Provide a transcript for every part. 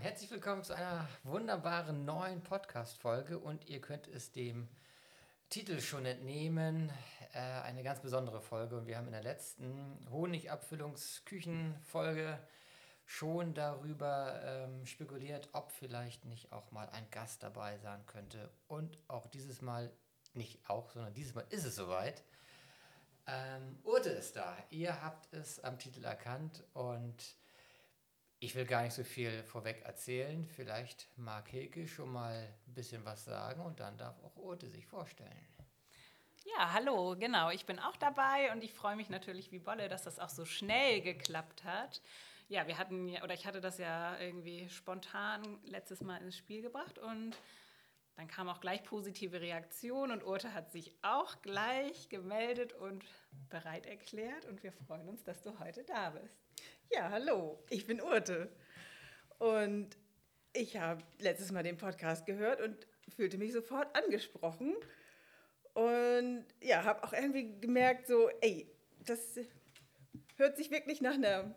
herzlich willkommen zu einer wunderbaren neuen Podcast-Folge und ihr könnt es dem Titel schon entnehmen. Äh, eine ganz besondere Folge und wir haben in der letzten Honigabfüllungsküchen-Folge schon darüber ähm, spekuliert, ob vielleicht nicht auch mal ein Gast dabei sein könnte. Und auch dieses Mal, nicht auch, sondern dieses Mal ist es soweit. Ähm, Urte ist da. Ihr habt es am Titel erkannt und ich will gar nicht so viel vorweg erzählen. Vielleicht mag Hilke schon mal ein bisschen was sagen und dann darf auch Urte sich vorstellen. Ja, hallo, genau. Ich bin auch dabei und ich freue mich natürlich wie Bolle, dass das auch so schnell geklappt hat. Ja, wir hatten ja, oder ich hatte das ja irgendwie spontan letztes Mal ins Spiel gebracht und dann kam auch gleich positive Reaktion und Urte hat sich auch gleich gemeldet und bereit erklärt und wir freuen uns, dass du heute da bist. Ja, hallo, ich bin Urte. Und ich habe letztes Mal den Podcast gehört und fühlte mich sofort angesprochen. Und ja, habe auch irgendwie gemerkt, so, ey, das hört sich wirklich nach einer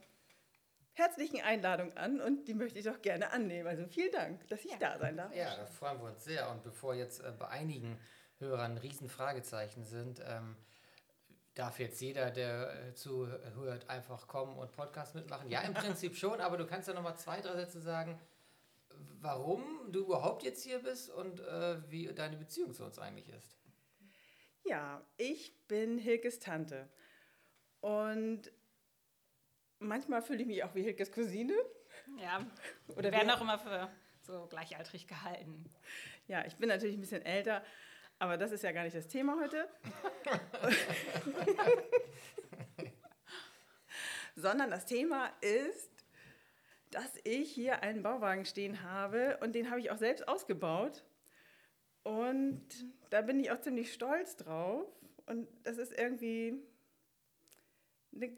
herzlichen Einladung an und die möchte ich doch gerne annehmen. Also vielen Dank, dass ich ja. da sein darf. Ja, da freuen wir uns sehr. Und bevor jetzt äh, bei einigen Hörern riesen Fragezeichen sind, ähm, Darf jetzt jeder, der äh, zuhört, einfach kommen und Podcast mitmachen? Ja, im Prinzip schon, aber du kannst ja noch mal zwei, drei Sätze sagen, warum du überhaupt jetzt hier bist und äh, wie deine Beziehung zu uns eigentlich ist. Ja, ich bin Hilkes Tante und manchmal fühle ich mich auch wie Hilkes Cousine. Ja, oder werden auch immer für so gleichaltrig gehalten. Ja, ich bin natürlich ein bisschen älter, aber das ist ja gar nicht das Thema heute. Sondern das Thema ist, dass ich hier einen Bauwagen stehen habe und den habe ich auch selbst ausgebaut. Und da bin ich auch ziemlich stolz drauf. Und das ist irgendwie eine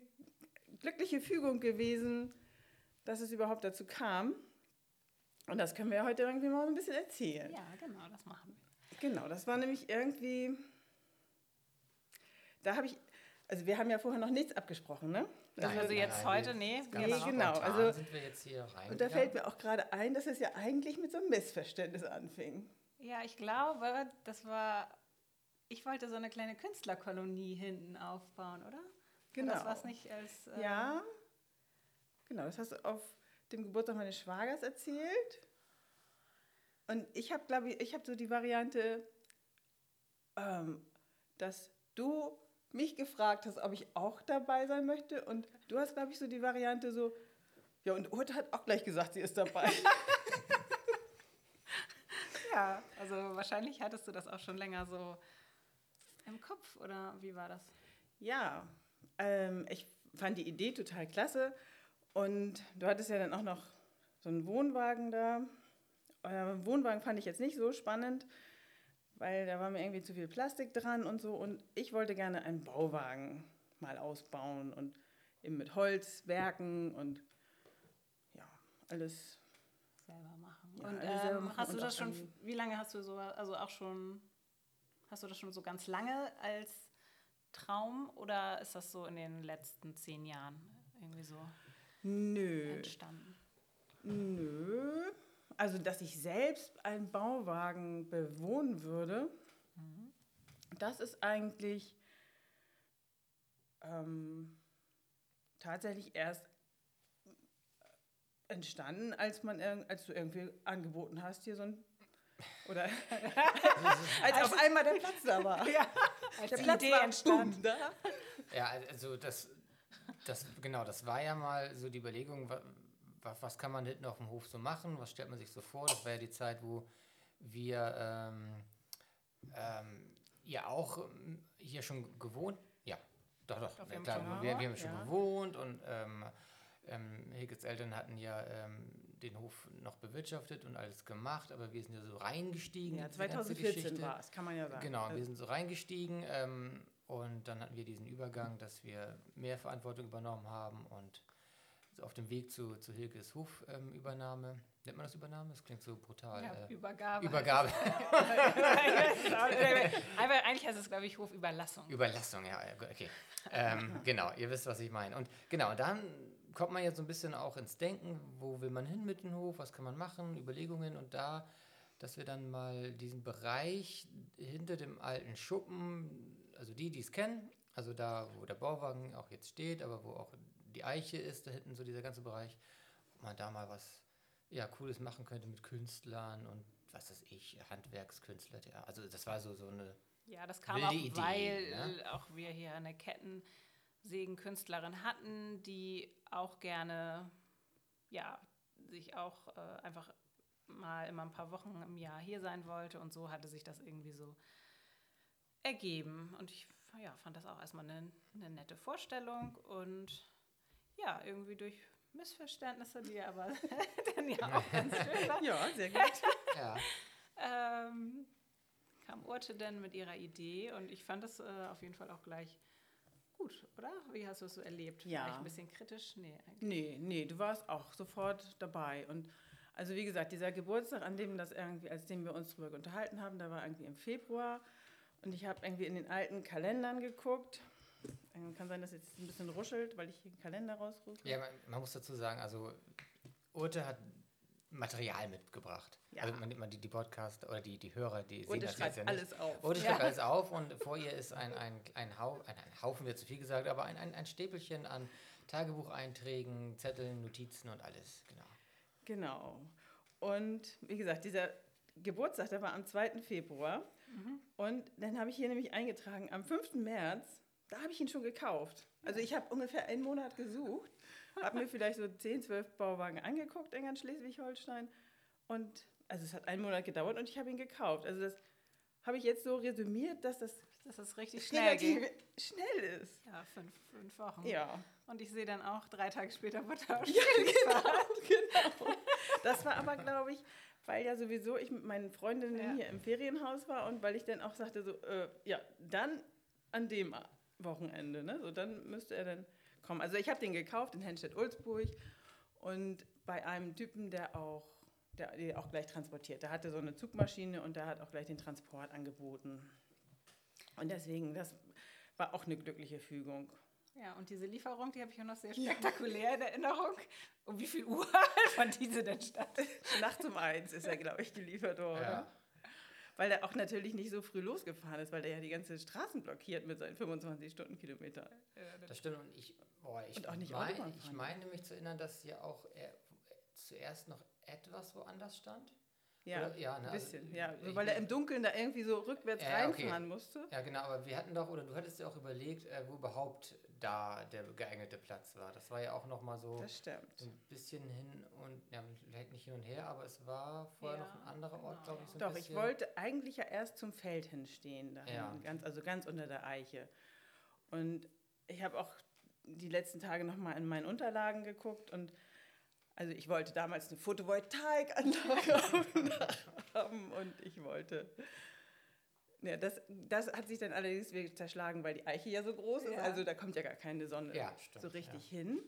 glückliche Fügung gewesen, dass es überhaupt dazu kam. Und das können wir heute irgendwie mal ein bisschen erzählen. Ja, genau, das machen wir. Genau, das war nämlich irgendwie, da habe ich, also wir haben ja vorher noch nichts abgesprochen, ne? Also, nein, also jetzt nein, heute, nee. Nee, genau. genau. Also, sind wir jetzt hier rein. Und da fällt mir auch gerade ein, dass es ja eigentlich mit so einem Missverständnis anfing. Ja, ich glaube, das war, ich wollte so eine kleine Künstlerkolonie hinten aufbauen, oder? Genau. Das war es nicht als... Äh ja, genau, das hast du auf dem Geburtstag meines Schwagers erzählt. Und ich habe, glaube ich, ich habe so die Variante, ähm, dass du mich gefragt hast, ob ich auch dabei sein möchte. Und du hast, glaube ich, so die Variante so, ja, und Urt hat auch gleich gesagt, sie ist dabei. ja, also wahrscheinlich hattest du das auch schon länger so im Kopf, oder wie war das? Ja, ähm, ich fand die Idee total klasse. Und du hattest ja dann auch noch so einen Wohnwagen da. Euer Wohnwagen fand ich jetzt nicht so spannend, weil da war mir irgendwie zu viel Plastik dran und so. Und ich wollte gerne einen Bauwagen mal ausbauen und eben mit Holzwerken und ja, alles selber machen. Ja, und ähm, machen hast du das schon, wie lange hast du so, also auch schon, hast du das schon so ganz lange als Traum oder ist das so in den letzten zehn Jahren irgendwie so Nö. entstanden? Nö. Also, dass ich selbst einen Bauwagen bewohnen würde, mhm. das ist eigentlich ähm, tatsächlich erst entstanden, als, man, als du irgendwie angeboten hast, hier so ein oder als auf einmal der Platz da war. Ja, als der Platz Idee war entstanden. Da. Ja, also das, das, genau, das war ja mal so die Überlegung, was, was kann man hinten auf dem Hof so machen? Was stellt man sich so vor? Das war ja die Zeit, wo wir ähm, ähm, ja auch ähm, hier schon gewohnt, ja, doch, doch, ja, klar, wir, wir, haben schon ja. gewohnt und ähm, ähm, Hickets Eltern hatten ja ähm, den Hof noch bewirtschaftet und alles gemacht, aber wir sind ja so reingestiegen. Ja, 2014 war es, kann man ja sagen. Genau, wir sind so reingestiegen ähm, und dann hatten wir diesen Übergang, dass wir mehr Verantwortung übernommen haben und auf dem Weg zu, zu Hilkes Hofübernahme. Ähm, Nennt man das Übernahme? Das klingt so brutal. Ja, äh, Übergabe. Übergabe. Aber eigentlich heißt es, glaube ich, Hofüberlassung. Überlassung, ja, okay. ähm, genau, ihr wisst, was ich meine. Und genau, dann kommt man jetzt so ein bisschen auch ins Denken, wo will man hin mit dem Hof, was kann man machen, Überlegungen und da, dass wir dann mal diesen Bereich hinter dem alten Schuppen, also die, die es kennen, also da, wo der Bauwagen auch jetzt steht, aber wo auch die Eiche ist, da hinten so dieser ganze Bereich, ob man da mal was ja, Cooles machen könnte mit Künstlern und was weiß ich, Handwerkskünstler. Ja. Also das war so, so eine Ja, das kam auch, Idee, weil ne? auch wir hier eine Kettensägenkünstlerin hatten, die auch gerne, ja, sich auch äh, einfach mal immer ein paar Wochen im Jahr hier sein wollte und so hatte sich das irgendwie so ergeben. Und ich ja, fand das auch erstmal eine, eine nette Vorstellung und ja, irgendwie durch Missverständnisse, die aber dann ja auch ganz schön waren, Ja, sehr gut. ja, ähm, kam Urte dann mit ihrer Idee und ich fand das äh, auf jeden Fall auch gleich gut, oder? Wie hast du es so erlebt? Ja. Vielleicht ein bisschen kritisch? Nee, eigentlich. Nee, nee, du warst auch sofort dabei. Und also wie gesagt, dieser Geburtstag, an dem das irgendwie, als dem wir uns drüber unterhalten haben, da war irgendwie im Februar. Und ich habe irgendwie in den alten Kalendern geguckt. Ähm, Kann sein, dass jetzt ein bisschen ruschelt, weil ich hier einen Kalender rausrufe. ja man, man muss dazu sagen, also Urte hat Material mitgebracht. Ja. Also man, man, die, die Podcaster oder die, die Hörer, die sehen Urte das schreibt jetzt ja nicht. alles auf. Urte schreibt alles auf und vor ihr ist ein, ein, ein, Hau, ein, ein Haufen, wird zu viel gesagt, aber ein, ein, ein Stäpelchen an Tagebucheinträgen, Zetteln, Notizen und alles, genau. Genau. Und wie gesagt, dieser Geburtstag, der war am 2. Februar. Und dann habe ich hier nämlich eingetragen, am 5. März, da habe ich ihn schon gekauft. Also ich habe ungefähr einen Monat gesucht, habe mir vielleicht so 10, 12 Bauwagen angeguckt in ganz Schleswig-Holstein. Und also es hat einen Monat gedauert und ich habe ihn gekauft. Also das habe ich jetzt so resümiert, dass das Dass es richtig schnell ging. schnell ist. Ja, fünf, fünf Wochen. Ja. Und ich sehe dann auch, drei Tage später wurde er Ja, genau, genau. Das war aber, glaube ich, weil ja sowieso ich mit meinen Freundinnen Ja. hier im Ferienhaus war und weil ich dann auch sagte, so, äh, ja, dann an dem Wochenende, ne? So, dann müsste er dann kommen. Also ich habe den gekauft in Henstedt-Ulzburg und bei einem Typen, der auch, der, der auch gleich transportiert. Der hatte so eine Zugmaschine und der hat auch gleich den Transport angeboten. Und deswegen, das war auch eine glückliche Fügung. Ja, und diese Lieferung, die habe ich auch noch sehr spektakulär in Erinnerung. Um wie viel Uhr fand diese denn statt? Nachts um eins ist er, glaube ich, geliefert worden. Ja. Weil er auch natürlich nicht so früh losgefahren ist, weil er ja die ganze Straßen blockiert mit seinen 25 Stundenkilometer. Das stimmt und ich, boah, ich, Und auch nicht mein, ich meine mich zu erinnern, dass hier auch er, zuerst noch etwas woanders stand. Ja, Oder- ja, ne, ein also bisschen. ja, ich- so, weil er im Dunkeln da irgendwie so rückwärts Ja, okay. reinfahren musste. Ja, genau, aber wir hatten doch, oder du hattest ja auch überlegt, äh, wo überhaupt da der geeignete Platz war. Das war ja auch nochmal so, Das stimmt. so ein bisschen hin und, ja, vielleicht nicht hin und her, aber es war vorher Ja, noch ein anderer Ort, genau, glaube ich, so ein Doch, ich bisschen. wollte eigentlich ja erst zum Feld hinstehen, da Ja. ganz, also ganz unter der Eiche. Und ich habe auch die letzten Tage nochmal in meinen Unterlagen geguckt und also ich wollte damals eine Photovoltaikanlage haben und ich wollte. Ja, das, das hat sich dann allerdings wieder zerschlagen, weil die Eiche ja so groß ist. Ja. Also da kommt ja gar keine Sonne Ja, stimmt, so richtig hin.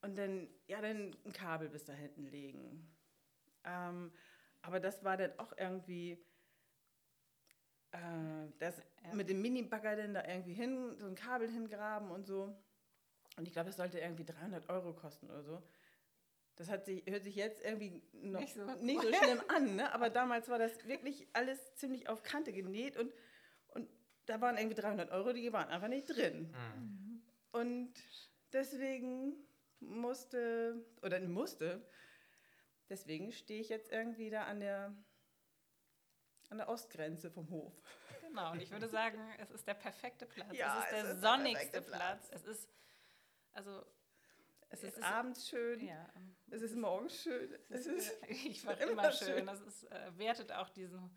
Und dann, ja, dann ein Kabel bis da hinten legen. Ähm, aber das war dann auch irgendwie, äh, das Ja. mit dem Mini-Bagger dann da irgendwie hin, so ein Kabel hingraben und so. Und ich glaube, das sollte irgendwie 300 Euro kosten oder so. Das hat sich, hört sich jetzt irgendwie noch Nicht nicht so so, schlimm an, ne? aber damals war das wirklich alles ziemlich auf Kante genäht und, und da waren irgendwie 300 Euro, die waren einfach nicht drin. Mhm. Und deswegen musste, oder musste, deswegen stehe ich jetzt irgendwie da an der, an der Ostgrenze vom Hof. Genau, und ich würde sagen, es ist der perfekte Platz. Ja, es ist es der ist der sonnigste perfekte Platz. Platz. Es ist, also, Es Es ist ist- abends schön, ja. es ist morgens schön, es ist ich war immer immer schön. schön. Das ist, äh, wertet auch diesen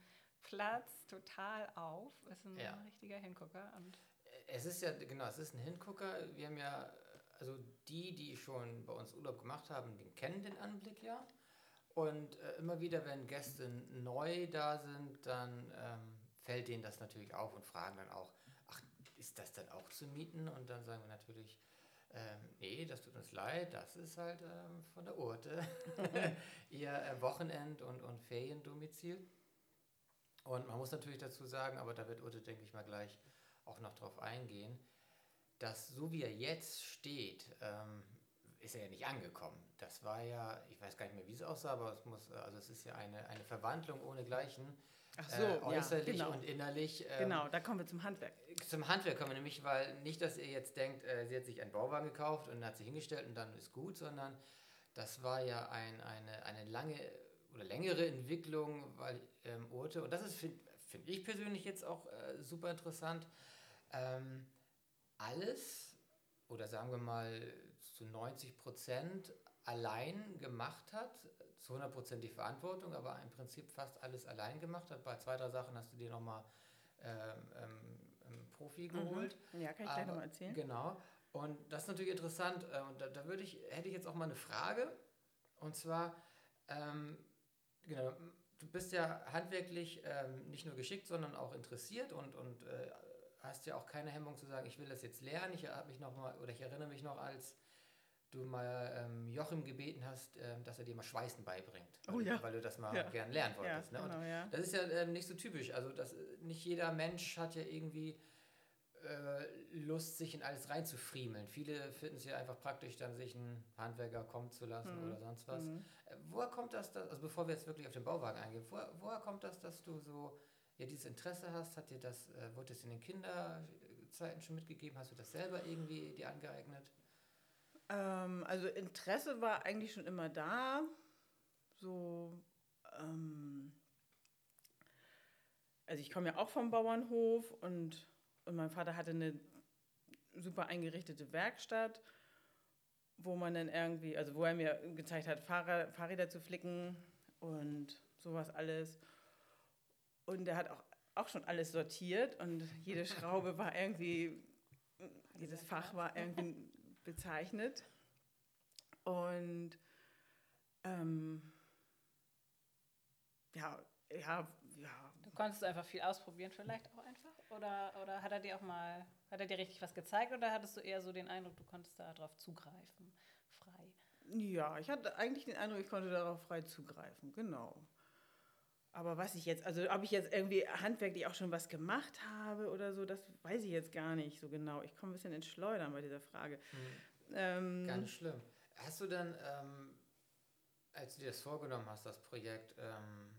Platz total auf. Es ist ein Ja. richtiger Hingucker. Und Es ist ja, genau, es ist ein Hingucker. Wir haben ja, also die, die schon bei uns Urlaub gemacht haben, die kennen den Anblick ja. Und äh, immer wieder, wenn Gäste neu da sind, dann ähm, fällt denen das natürlich auf und fragen dann auch, ach, ist das dann auch zu mieten? Und dann sagen wir natürlich, ähm, nee, das tut uns leid, das ist halt ähm, von der Urte, ihr äh, Wochenend- und, und Feriendomizil. Und man muss natürlich dazu sagen, aber da wird Urte, denke ich mal, gleich auch noch drauf eingehen, dass so wie er jetzt steht, ähm, ist er ja nicht angekommen. Das war ja, ich weiß gar nicht mehr, wie es aussah, aber es muss, also es ist ja eine, eine Verwandlung ohnegleichen. Ach so, äh, ja, äußerlich genau. und innerlich. ähm, Genau, da kommen wir zum Handwerk. Zum Handwerk kommen wir nämlich, weil nicht, dass ihr jetzt denkt, äh, sie hat sich einen Bauwagen gekauft und hat sie hingestellt und dann ist gut, sondern das war ja ein, eine, eine lange oder längere Entwicklung, weil ähm, Urte, und das ist, finde find ich persönlich jetzt auch äh, super interessant, ähm, alles oder sagen wir mal zu 90 Prozent allein gemacht hat, zu 100 Prozent die Verantwortung, aber im Prinzip fast alles allein gemacht hat. Bei zwei, drei Sachen hast du dir nochmal ähm, ähm, einen Profi geholt. Ja, kann ich gleich nochmal erzählen. Genau. Und das ist natürlich interessant. äh, Und da, da würde ich, hätte ich jetzt auch mal eine Frage. Und zwar, ähm, genau, du bist ja handwerklich ähm, nicht nur geschickt, sondern auch interessiert und, und äh, hast ja auch keine Hemmung zu sagen, ich will das jetzt lernen. Ich habe mich noch mal, oder ich erinnere mich noch, als du mal ähm, Joachim gebeten hast, ähm, dass er dir mal Schweißen beibringt. Weil, Oh ja. du, weil du das mal Ja. gern lernen Ja, wolltest. ne? Genau, ja. das ist ja ähm, nicht so typisch. Also das, äh, nicht jeder Mensch hat ja irgendwie äh, Lust, sich in alles reinzufriemeln. Viele finden es ja einfach praktisch, dann sich einen Handwerker kommen zu lassen Mhm. oder sonst was. Mhm. Äh, woher kommt das, dass, also bevor wir jetzt wirklich auf den Bauwagen eingehen, woher, woher kommt das, dass du so ja, dieses Interesse hast? Hat dir das, äh, wurde das in den Kinderzeiten schon mitgegeben? Hast du das selber irgendwie dir angeeignet? Ähm, also Interesse war eigentlich schon immer da. So, ähm, also ich komme ja auch vom Bauernhof und, und mein Vater hatte eine super eingerichtete Werkstatt, wo man dann irgendwie, also wo er mir gezeigt hat, Fahrrad, Fahrräder zu flicken und sowas alles. Und er hat auch, auch schon alles sortiert und jede Schraube war irgendwie, jedes Fach war irgendwie bezeichnet. Und ähm, ja, ja, ja. Du konntest einfach viel ausprobieren, vielleicht auch einfach? Oder, oder hat er dir auch mal, hat er dir richtig was gezeigt oder hattest du eher so den Eindruck, du konntest da drauf zugreifen, frei? Ja, ich hatte eigentlich den Eindruck, ich konnte darauf frei zugreifen, genau. Aber was ich jetzt, also ob ich jetzt irgendwie handwerklich auch schon was gemacht habe oder so, das weiß ich jetzt gar nicht so genau. Ich komme ein bisschen ins Schleudern bei dieser Frage. Ähm, Gar nicht schlimm. Hast du dann, ähm, als du dir das vorgenommen hast, das Projekt, ähm,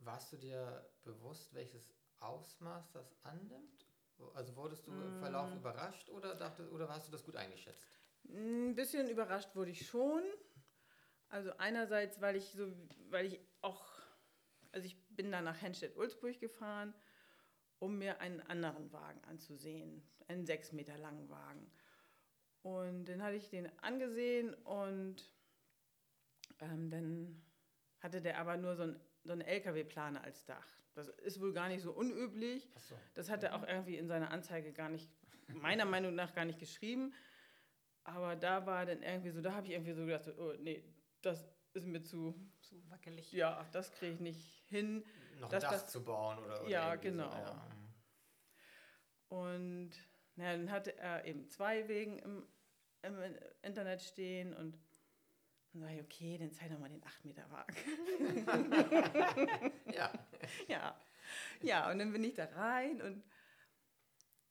warst du dir bewusst, welches Ausmaß das annimmt? Also wurdest du im Verlauf überrascht oder, dachte, oder hast du das gut eingeschätzt? Ein bisschen überrascht wurde ich schon. Also einerseits, weil ich so, weil ich auch, also ich bin dann nach Henstedt-Ulzburg gefahren, um mir einen anderen Wagen anzusehen, einen sechs Meter langen Wagen. Und dann hatte ich den angesehen und ähm, dann hatte der aber nur so ein, so einen LKW-Planer als Dach. Das ist wohl gar nicht so unüblich. Achso. Das hat er auch irgendwie in seiner Anzeige gar nicht, meiner Meinung nach gar nicht geschrieben. Aber da war dann irgendwie so, da habe ich irgendwie so gedacht, so, oh nee, das ist mir zu, So wackelig. ja, das kriege ich nicht hin. Noch Das- ein Dach das- zu bauen oder, oder Ja, genau. So, ja. Und na, dann hatte er eben zwei Wegen im, im Internet stehen und dann sage ich, okay, dann zeig doch mal den 8 Meter Wagen. ja. ja. ja, und dann bin ich da rein und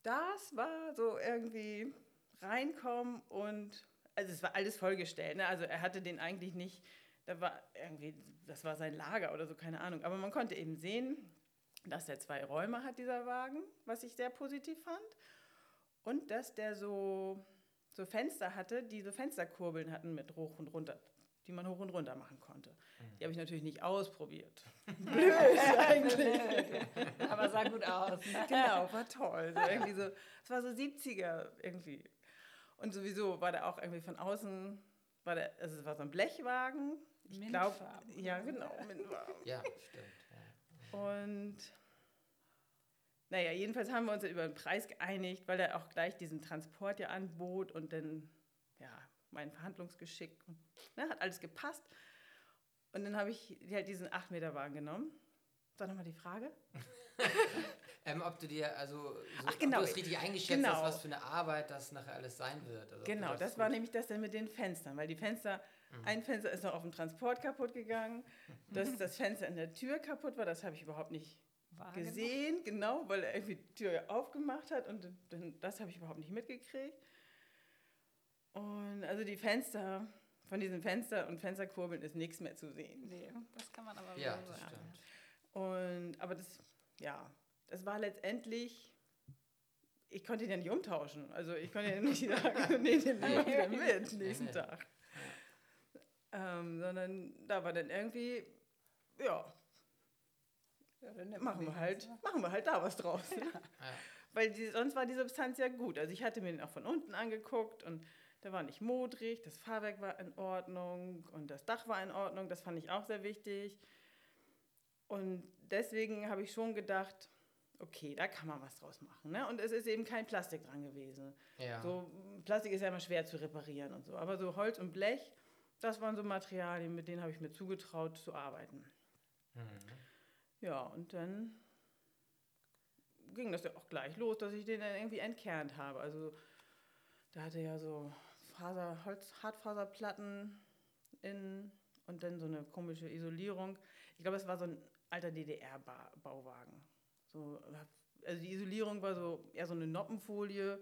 das war so irgendwie reinkommen und, also es war alles vollgestellt, ne? also er hatte den eigentlich nicht, da war irgendwie, das war sein Lager oder so, keine Ahnung, aber man konnte eben sehen, dass der zwei Räume hat, dieser Wagen, was ich sehr positiv fand und dass der so, so Fenster hatte, die so Fensterkurbeln hatten mit hoch und runter, die man hoch und runter machen konnte. Die habe ich natürlich nicht ausprobiert. Blöd eigentlich. Aber sah gut aus. Genau, war toll. So irgendwie so, es war so 70er irgendwie. Und sowieso war der auch irgendwie von außen, war der, also es war so ein Blechwagen. Ich glaube, Mintfarben ja oder so. genau, Mintfarben. ja, stimmt. Ja. Und naja, jedenfalls haben wir uns über den Preis geeinigt, weil er auch gleich diesen Transport ja anbot und dann, ja, mein Verhandlungsgeschick. Und, ne, hat alles gepasst. Und dann habe ich halt diesen 8-Meter-Wagen genommen. Sag nochmal die Frage. Ähm, ob du dir, also, so, Ach, genau. ob du es richtig eingeschätzt Genau. hast, was für eine Arbeit das nachher alles sein wird. Also, Genau, das war gut- nämlich das dann mit den Fenstern, weil die Fenster, ein Fenster ist noch auf dem Transport kaputt gegangen, dass das Fenster in der Tür kaputt war, das habe ich überhaupt nicht Wahrgenommen. gesehen, genau, weil er irgendwie die Tür aufgemacht hat und dann, das habe ich überhaupt nicht mitgekriegt. Und also die Fenster, von diesen Fenstern und Fensterkurbeln ist nichts mehr zu sehen. Nee, das kann man aber Ja, wohl das sagen. stimmt. Und, aber das, ja, das war letztendlich, ich konnte ihn ja nicht umtauschen. Also ich konnte ja nicht sagen, nee, den nehmen wir wieder mit nächsten. Tag. Ähm, sondern da war dann irgendwie, ja, Ja, machen wir halt, machen wir halt da was draus. Ja. Weil die, sonst war die Substanz ja gut. Also ich hatte mir den auch von unten angeguckt und der war nicht modrig, das Fahrwerk war in Ordnung und das Dach war in Ordnung. Das fand ich auch sehr wichtig. Und deswegen habe ich schon gedacht, okay, da kann man was draus machen. Ne? Und es ist eben kein Plastik dran gewesen. Ja. So, Plastik ist ja immer schwer zu reparieren und so. Aber so Holz und Blech, das waren so Materialien, mit denen habe ich mir zugetraut zu arbeiten. Mhm. Ja, und dann ging das ja auch gleich los, dass ich den dann irgendwie entkernt habe. Also da hatte ja so Faser, Holz, Hartfaserplatten in und dann so eine komische Isolierung. Ich glaube, es war so ein alter DDR-Bauwagen. So, also die Isolierung war so eher so eine Noppenfolie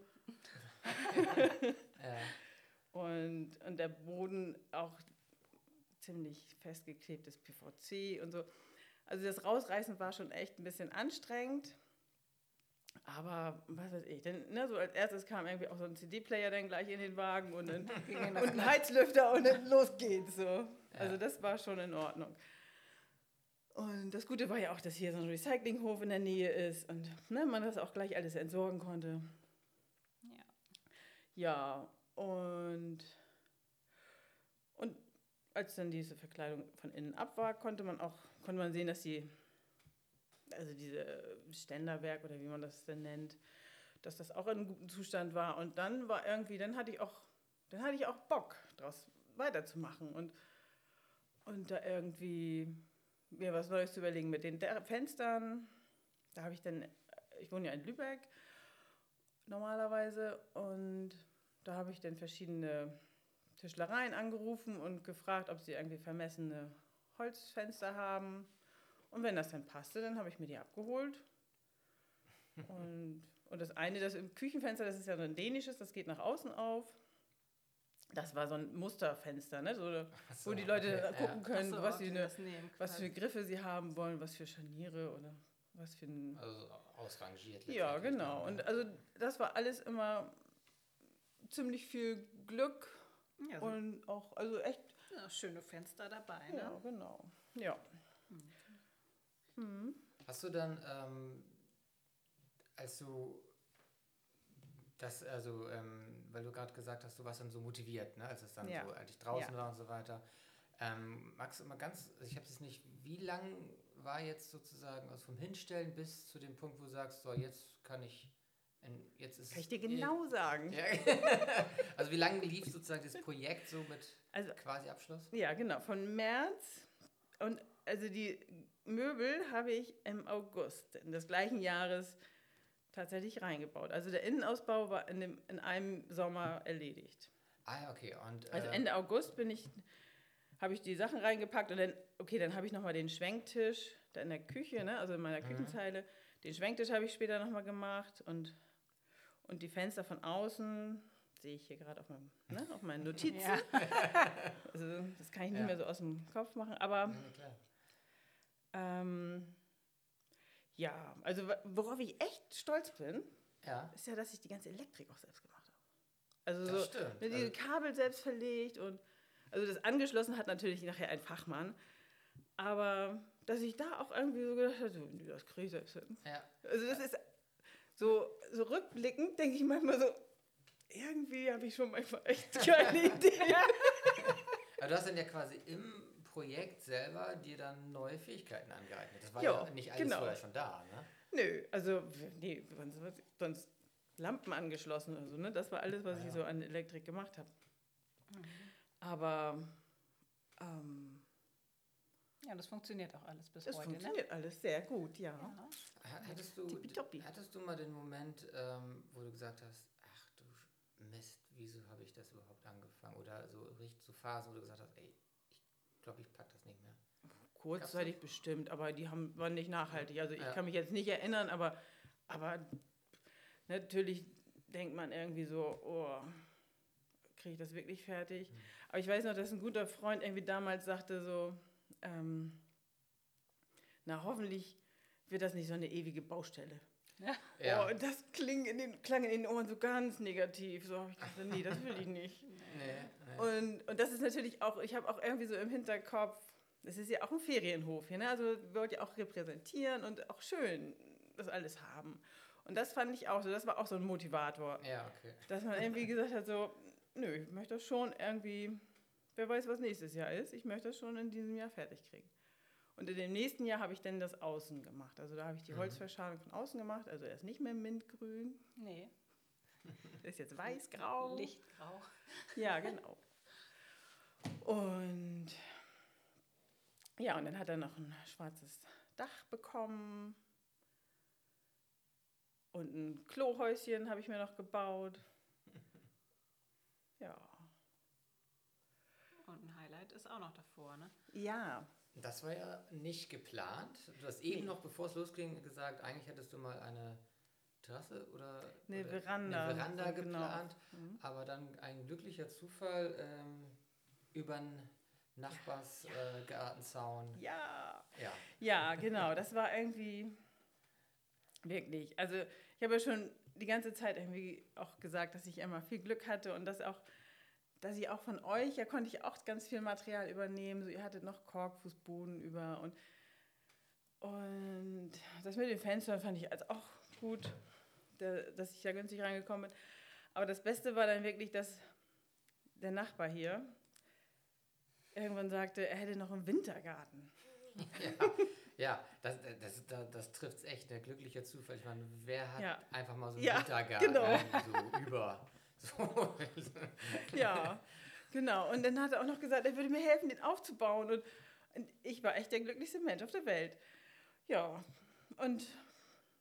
Ja. Und, und der Boden auch ziemlich festgeklebtes PVC und so. Also das Rausreißen war schon echt ein bisschen anstrengend. Aber was weiß ich, denn, ne, so als erstes kam irgendwie auch so ein CD-Player dann gleich in den Wagen und, dann, und ein Heizlüfter und dann los geht's so. Also das war schon in Ordnung. Und das Gute war ja auch, dass hier so ein Recyclinghof in der Nähe ist und ne, man das auch gleich alles entsorgen konnte. Ja. Ja, und, und als dann diese Verkleidung von innen ab war, konnte man auch konnte man sehen, dass die, also diese Ständerwerk oder wie man das denn nennt, dass das auch in gutem Zustand war. Und dann war irgendwie, dann hatte ich auch, dann hatte ich auch Bock, daraus weiterzumachen und, und da irgendwie mir was Neues zu überlegen mit den Fenstern. Da habe ich dann, ich wohne ja in Lübeck normalerweise und da habe ich dann verschiedene Tischlereien angerufen und gefragt, ob sie irgendwie vermessene Holzfenster haben. Und wenn das dann passte, dann habe ich mir die abgeholt. Und, und das eine, das im Küchenfenster, das ist ja so ein dänisches, das geht nach außen auf. Das war so ein Musterfenster, ne? so, so, wo die Leute okay, gucken können, Ach so, was, sie ne, was für. Griffe sie haben wollen, was für Scharniere oder was für ein Ja. Also ausrangiert. ja, genau. Und ja. also das war alles immer ziemlich viel Glück Ja, so, und auch, also echt, ja, schöne Fenster dabei. ja, Ne? genau. Ja. Hast du dann, ähm, als du das, also, ähm, weil du gerade gesagt hast, du warst dann so motiviert, ne, als es dann Ja. so, als ich draußen Ja. war und so weiter. Ähm, magst du mal ganz, also ich habe es nicht, wie lang war jetzt sozusagen aus vom Hinstellen bis zu dem Punkt, wo du sagst, so jetzt kann ich, Kann ich dir genau sagen. Ja. also wie lange lief sozusagen das Projekt so mit Also quasi Abschluss? Ja, genau, von März. Und also die Möbel habe ich im August des gleichen Jahres tatsächlich reingebaut. Also der Innenausbau war in, dem, in einem Sommer erledigt. Ah okay. Und, Also äh, Ende August bin ich, habe ich die Sachen reingepackt und dann, okay, dann habe ich nochmal den Schwenktisch da in der Küche, ne, also in meiner Küchenzeile. Den Schwenktisch habe ich später nochmal gemacht und, und die Fenster von außen sehe ich hier gerade auf, meinem, ne, auf meinen Notizen. Ja. Also das kann ich nicht Ja. mehr so aus dem Kopf machen, aber ja, ähm, ja, also worauf ich echt stolz bin, Ja, ist ja, dass ich die ganze Elektrik auch selbst gemacht habe. Also das so stimmt. ne, die Also, Kabel selbst verlegt und also das angeschlossen hat natürlich nachher ein Fachmann, aber dass ich da auch irgendwie so gedacht habe, so, das kriege ich selbst hin. ja, Also das ist so, so rückblickend denke ich manchmal so, irgendwie habe ich schon manchmal echt keine Idee. Aber du hast dann ja quasi im Projekt selber dir dann neue Fähigkeiten angeeignet. Das war Ja, ja nicht alles genau. vorher schon da, ne? Nö, also nee, sonst, sonst Lampen angeschlossen oder so, ne? Das war alles, was Ah, ja. ich so an Elektrik gemacht habe. Aber ähm, ja, das funktioniert auch alles bis es heute. Ne? funktioniert alles sehr gut, ja. Ja. Ha- Hattest du, Tippitoppi. hattest du mal den Moment, ähm, wo du gesagt hast, ach du Mist, wieso habe ich das überhaupt angefangen? Oder so richtig so Phasen, wo du gesagt hast, ey, ich glaube, ich pack das nicht mehr. Kurzzeitig bestimmt, aber die haben, waren nicht nachhaltig. Also ich Ja. kann mich jetzt nicht erinnern, aber, aber natürlich denkt man irgendwie so, oh, kriege kriege ich das wirklich fertig. Aber ich weiß noch, dass ein guter Freund irgendwie damals sagte so, ähm, na hoffentlich wird das nicht so eine ewige Baustelle. Ja. Oh, und das kling in den, klang in den Ohren so ganz negativ. So habe ich gedacht, nee, das will ich nicht. Nee, nee. Und, und das ist natürlich auch, ich habe auch irgendwie so im Hinterkopf, das ist ja auch ein Ferienhof hier, ne? also wir wollt ja auch repräsentieren und auch schön das alles haben. Und das fand ich auch so, das war auch so ein Motivator, Ja, okay. dass man irgendwie gesagt hat, so, nö, ich möchte das schon irgendwie, wer weiß, was nächstes Jahr ist, ich möchte das schon in diesem Jahr fertig kriegen. Und in dem nächsten Jahr habe ich dann das Außen gemacht. Also da habe ich die Holzverschalung von außen gemacht, also er ist nicht mehr mintgrün, Nee, er ist jetzt weißgrau. Lichtgrau. Ja, genau. Und ja, und dann hat er noch ein schwarzes Dach bekommen. Und ein Klohäuschen habe ich mir noch gebaut. Ja. Highlight ist auch noch davor, ne? Ja. Das war ja nicht geplant. Du hast eben Nee. noch, bevor es losging, gesagt, eigentlich hättest du mal eine Terrasse oder Eine oder Veranda, eine Veranda genau. geplant. Mhm. Aber dann ein glücklicher Zufall ähm, über einen Nachbarsgartenzaun. Äh, Gartenzaun. Ja. ja. Ja, genau. Das war irgendwie wirklich. Also ich habe ja schon die ganze Zeit irgendwie auch gesagt, dass ich immer viel Glück hatte und dass auch, dass ich auch von euch, ja konnte ich auch ganz viel Material übernehmen. So, ihr hattet noch Korkfußboden über und und das mit den Fenstern fand ich als auch gut, da, dass ich da günstig reingekommen bin. Aber das Beste war dann wirklich, dass der Nachbar hier irgendwann sagte, er hätte noch einen Wintergarten. Ja, ja das, das, das, das trifft es echt. Der glückliche Zufall. Ich meine, wer hat Ja. einfach mal so einen Ja, Wintergarten genau. so über. So. Ja, genau. Und dann hat er auch noch gesagt, er würde mir helfen, den aufzubauen. Und, und ich war echt der glücklichste Mensch auf der Welt. Ja, und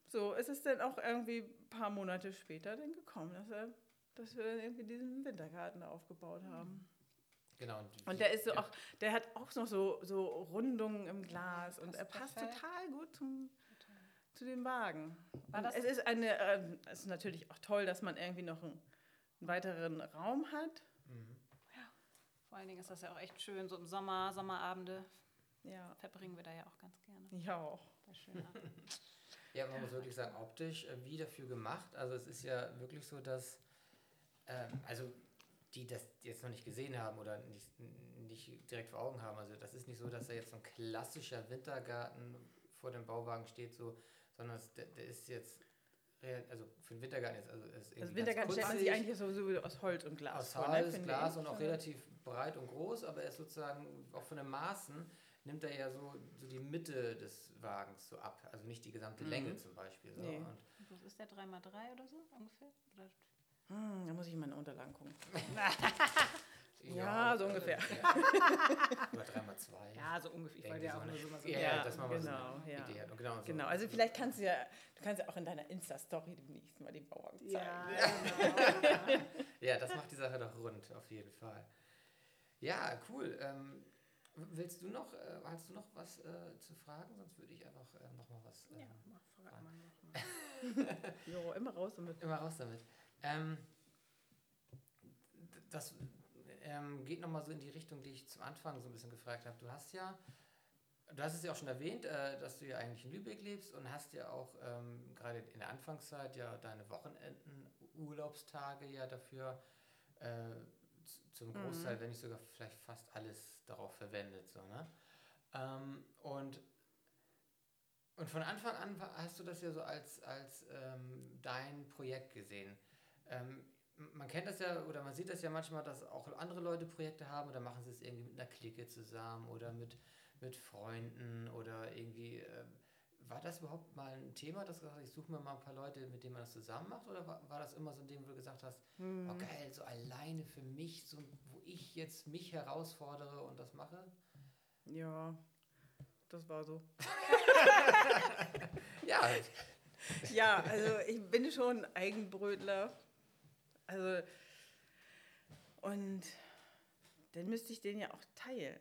so ist es dann auch irgendwie ein paar Monate später dann gekommen, dass, er, dass wir dann irgendwie diesen Wintergarten da aufgebaut haben. Genau. Und der ist so ja. auch, der hat auch noch so, so Rundungen im Glas und Passt er passt perfekt. total gut zum, zu dem Wagen. War Und das- es ist eine, ähm, es ist natürlich auch toll, dass man irgendwie noch einen, einen weiteren Raum hat. Mhm. Vor allen Dingen ist das ja auch echt schön, so im Sommer, Sommerabende Ja, verbringen wir da ja auch ganz gerne. ja auch. Ja, man muss wirklich sagen, optisch äh, wie dafür gemacht. Also es ist ja wirklich so, dass, ähm, also die das jetzt noch nicht gesehen haben oder nicht, nicht direkt vor Augen haben, also das ist nicht so, dass da jetzt so ein klassischer Wintergarten vor dem Bauwagen steht, so, sondern es, der, der ist jetzt, also für den Wintergarten jetzt, also es ist Das ganz Wintergarten stellt man sich eigentlich sowieso aus Holz und Glas Aus vor, ne, Holz, finde Glas und auch relativ breit und groß, aber er ist sozusagen auch von den Maßen nimmt er ja so, so die Mitte des Wagens so ab. Also nicht die gesamte Mhm. Länge zum Beispiel. So. Nee. Und Was ist der 3x3 oder so ungefähr? Oder? Hm, da muss ich in meine Unterlagen gucken. Ja, Ja, so äh, ungefähr. Ja. Oder 3x2. Ja, so ungefähr. Ich wollte ja auch nur so mal so. Ja, Ja, dass man mal so genau, eine ja. Idee hat. Und genau, so. Genau, also vielleicht kannst du ja, du kannst ja auch in deiner Insta-Story demnächst mal den Bauwagen zeigen. Ja, genau. Ja, das macht die Sache doch rund, auf jeden Fall. Ja, cool. Ähm, willst du noch, äh, hast du noch was äh, zu fragen? Sonst würde ich einfach äh, noch mal was. Äh, ja, mach, frag mal noch mal. Jo, immer raus damit. Immer raus damit. Ähm, das ähm, geht nochmal so in die Richtung, die ich zum Anfang so ein bisschen gefragt habe. Du hast ja, du hast es ja auch schon erwähnt, äh, dass du ja eigentlich in Lübeck lebst und hast ja auch ähm, gerade in der Anfangszeit ja deine Wochenenden, Urlaubstage ja dafür äh, zum Großteil, wenn nicht sogar vielleicht fast alles darauf verwendet. So, ne? ähm, und und von Anfang an hast du das ja so als, als ähm, dein Projekt gesehen. Ähm, man kennt das ja oder man sieht das ja manchmal, dass auch andere Leute Projekte haben oder machen sie es irgendwie mit einer Clique zusammen oder mit, mit Freunden oder irgendwie. ähm, war das überhaupt mal ein Thema, dass du gesagt hast, ich suche mir mal ein paar Leute, mit denen man das zusammen macht? Oder war, war das immer so ein Ding, wo du gesagt hast, Hm. oh geil, so alleine für mich, so, wo ich jetzt mich herausfordere und das mache? Ja, das war so. Ja, Ja, also ich bin schon Eigenbrötler. Also, und dann müsste ich den ja auch teilen.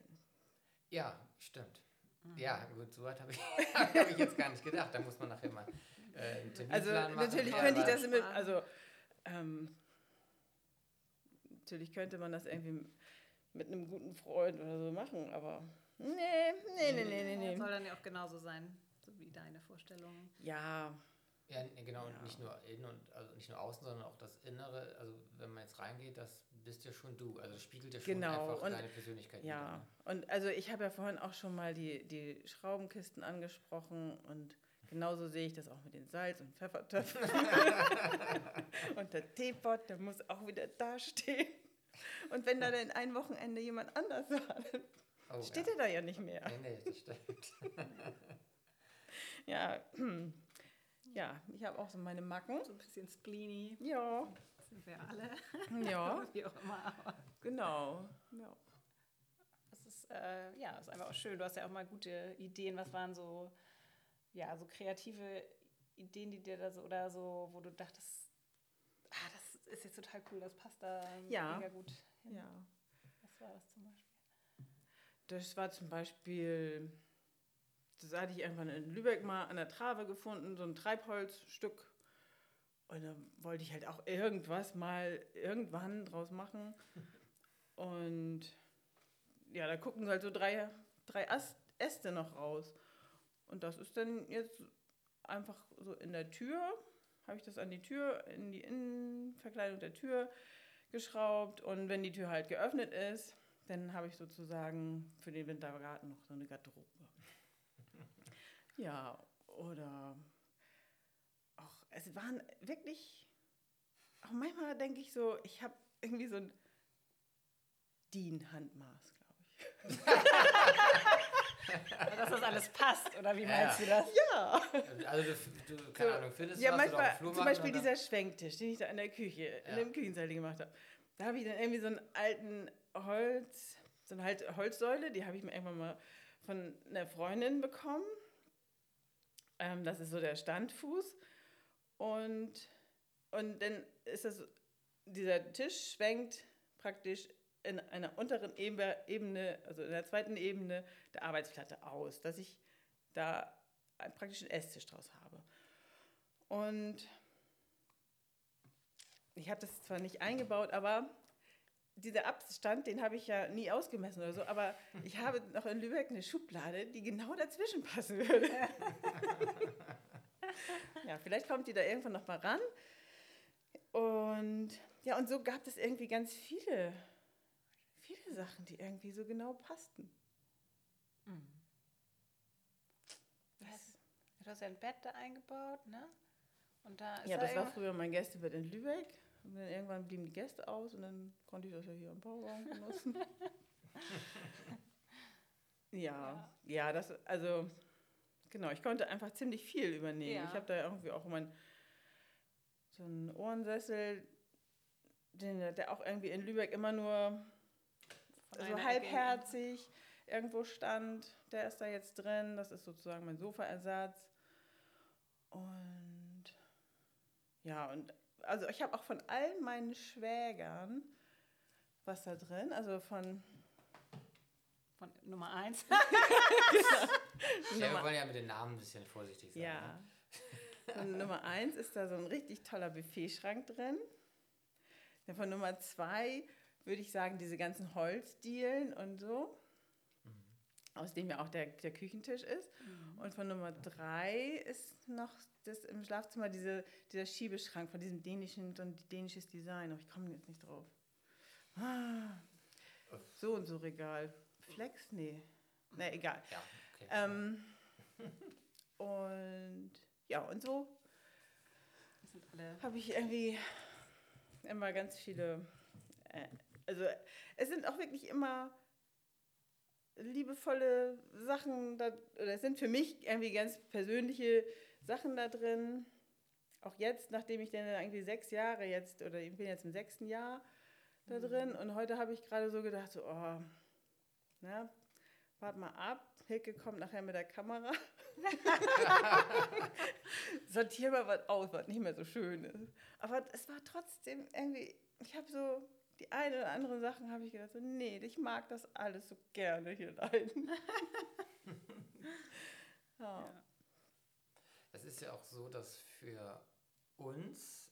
Ja, stimmt. Mhm. Ja, gut, so weit habe ich, hab ich jetzt gar nicht gedacht. Da muss man nachher mal äh, einen Also Terminplan machen. natürlich könnte ich das mit, also ähm, Natürlich könnte man das irgendwie mit einem guten Freund oder so machen, aber nee, nee, nee, nee, nee, nee. Soll dann ja auch genauso sein, so wie deine Vorstellung. Ja, Ja, genau, und Ja. nicht nur innen und also nicht nur außen, sondern auch das Innere. Also wenn man jetzt reingeht, das bist ja schon du. Also spiegelt ja schon Genau, einfach und- deine Persönlichkeit ja. wider. Und also ich habe ja vorhin auch schon mal die, die Schraubenkisten angesprochen und genauso sehe ich das auch mit den Salz- und Pfeffertöpfen. und der Teepot, der muss auch wieder dastehen. Und wenn da dann ein Wochenende jemand anders war, dann Oh, steht ja. er da ja nicht mehr. Nee, nee, das stimmt. Ja, ja ich habe auch so meine Macken. So ein bisschen spleeny, Ja, sind wir alle. ja, Wie auch immer. Genau. Ja. es ist, äh, ja, ist einfach auch schön. Du hast ja auch mal gute Ideen. Was waren so, ja, so kreative Ideen, die dir da so, oder so, wo du dachtest, ah, das ist jetzt total cool, das passt da Ja. mega gut hin. ja. Was war das zum Beispiel? Das war zum Beispiel, das hatte ich irgendwann in Lübeck mal an der Trave gefunden, so ein Treibholzstück. Und da wollte ich halt auch irgendwas mal irgendwann draus machen. Und ja, da gucken halt so drei, drei Äste noch raus. Und das ist dann jetzt einfach so in der Tür, habe ich das an die Tür, in die Innenverkleidung der Tür geschraubt. Und wenn die Tür halt geöffnet ist, dann habe ich sozusagen für den Wintergarten noch so eine Garderobe. Ja, oder auch, es waren wirklich, auch manchmal denke ich so, ich habe irgendwie so ein DIN-Handmaß, glaube ich. Dass das alles passt, oder wie Ja. meinst du das? Ja, Also du, du keine Ahnung, findest ja was oder auf dem manchmal, zum Beispiel oder- dieser Schwenktisch, den ich da in der Küche, in Ja. dem Küchensaal gemacht habe. Da habe ich dann irgendwie so einen alten Holz, so eine halt Holzsäule, die habe ich mir irgendwann mal von einer Freundin bekommen. Ähm, das ist so der Standfuß. Und, und dann ist das, dieser Tisch schwenkt praktisch in einer unteren Ebe- Ebene, also in der zweiten Ebene der Arbeitsplatte aus, dass ich da einen praktischen Esstisch draus habe. Und ich habe das zwar nicht eingebaut, aber dieser Abstand, den habe ich ja nie ausgemessen oder so, aber ich habe noch in Lübeck eine Schublade, die genau dazwischen passen würde. ja, vielleicht kommt die da irgendwann noch mal ran. Und ja, und so gab es irgendwie ganz viele, viele Sachen, die irgendwie so genau passten. Du hast, du hast ja ein Bett da eingebaut, ne? Und da ist Ja, da das war früher mein Gästebett in Lübeck. Und dann irgendwann blieben die Gäste aus und dann konnte ich das ja hier am Bauwagen benutzen. ja, ja, das, also, genau, ich konnte einfach ziemlich viel übernehmen. Ja. Ich habe da irgendwie auch mein, so einen Ohrensessel, den, der auch irgendwie in Lübeck immer nur von so einer Ecke halbherzig irgendwo stand. Der ist da jetzt drin. Das ist sozusagen mein Sofaersatz. Und ja, und also ich habe auch von all meinen Schwägern was da drin. Also von Von Nummer eins. Ja, wir wollen ja mit den Namen ein bisschen vorsichtig sein. Ja. Ne? Von Nummer eins ist da so ein richtig toller Buffetschrank drin. Dann von Nummer zwei würde ich sagen, diese ganzen Holzdielen und so, aus dem ja auch der, der Küchentisch ist. Und von Nummer drei ist noch das im Schlafzimmer diese, dieser Schiebeschrank von diesem dänischen, so ein dänisches Design. Aber ich komme jetzt nicht drauf. Ah, so und so Regal. Flex? Nee. Na, egal. Ja, okay. Ähm, und ja, und so habe ich irgendwie immer ganz viele. Äh, also, es sind auch wirklich immer liebevolle Sachen, da, oder es sind für mich irgendwie ganz persönliche Sachen da drin. Auch jetzt, nachdem ich dann irgendwie sechs Jahre jetzt, oder ich bin jetzt im sechsten Jahr da drin und heute habe ich gerade so gedacht, so, oh, na, wart mal ab, Hilke kommt nachher mit der Kamera. Sortier mal was aus, was nicht mehr so schön ist. Aber es war trotzdem irgendwie, ich habe so die eine oder andere Sachen habe ich gedacht, so, nee, ich mag das alles so gerne hier leiden. ja. Es ist ja auch so, dass für uns,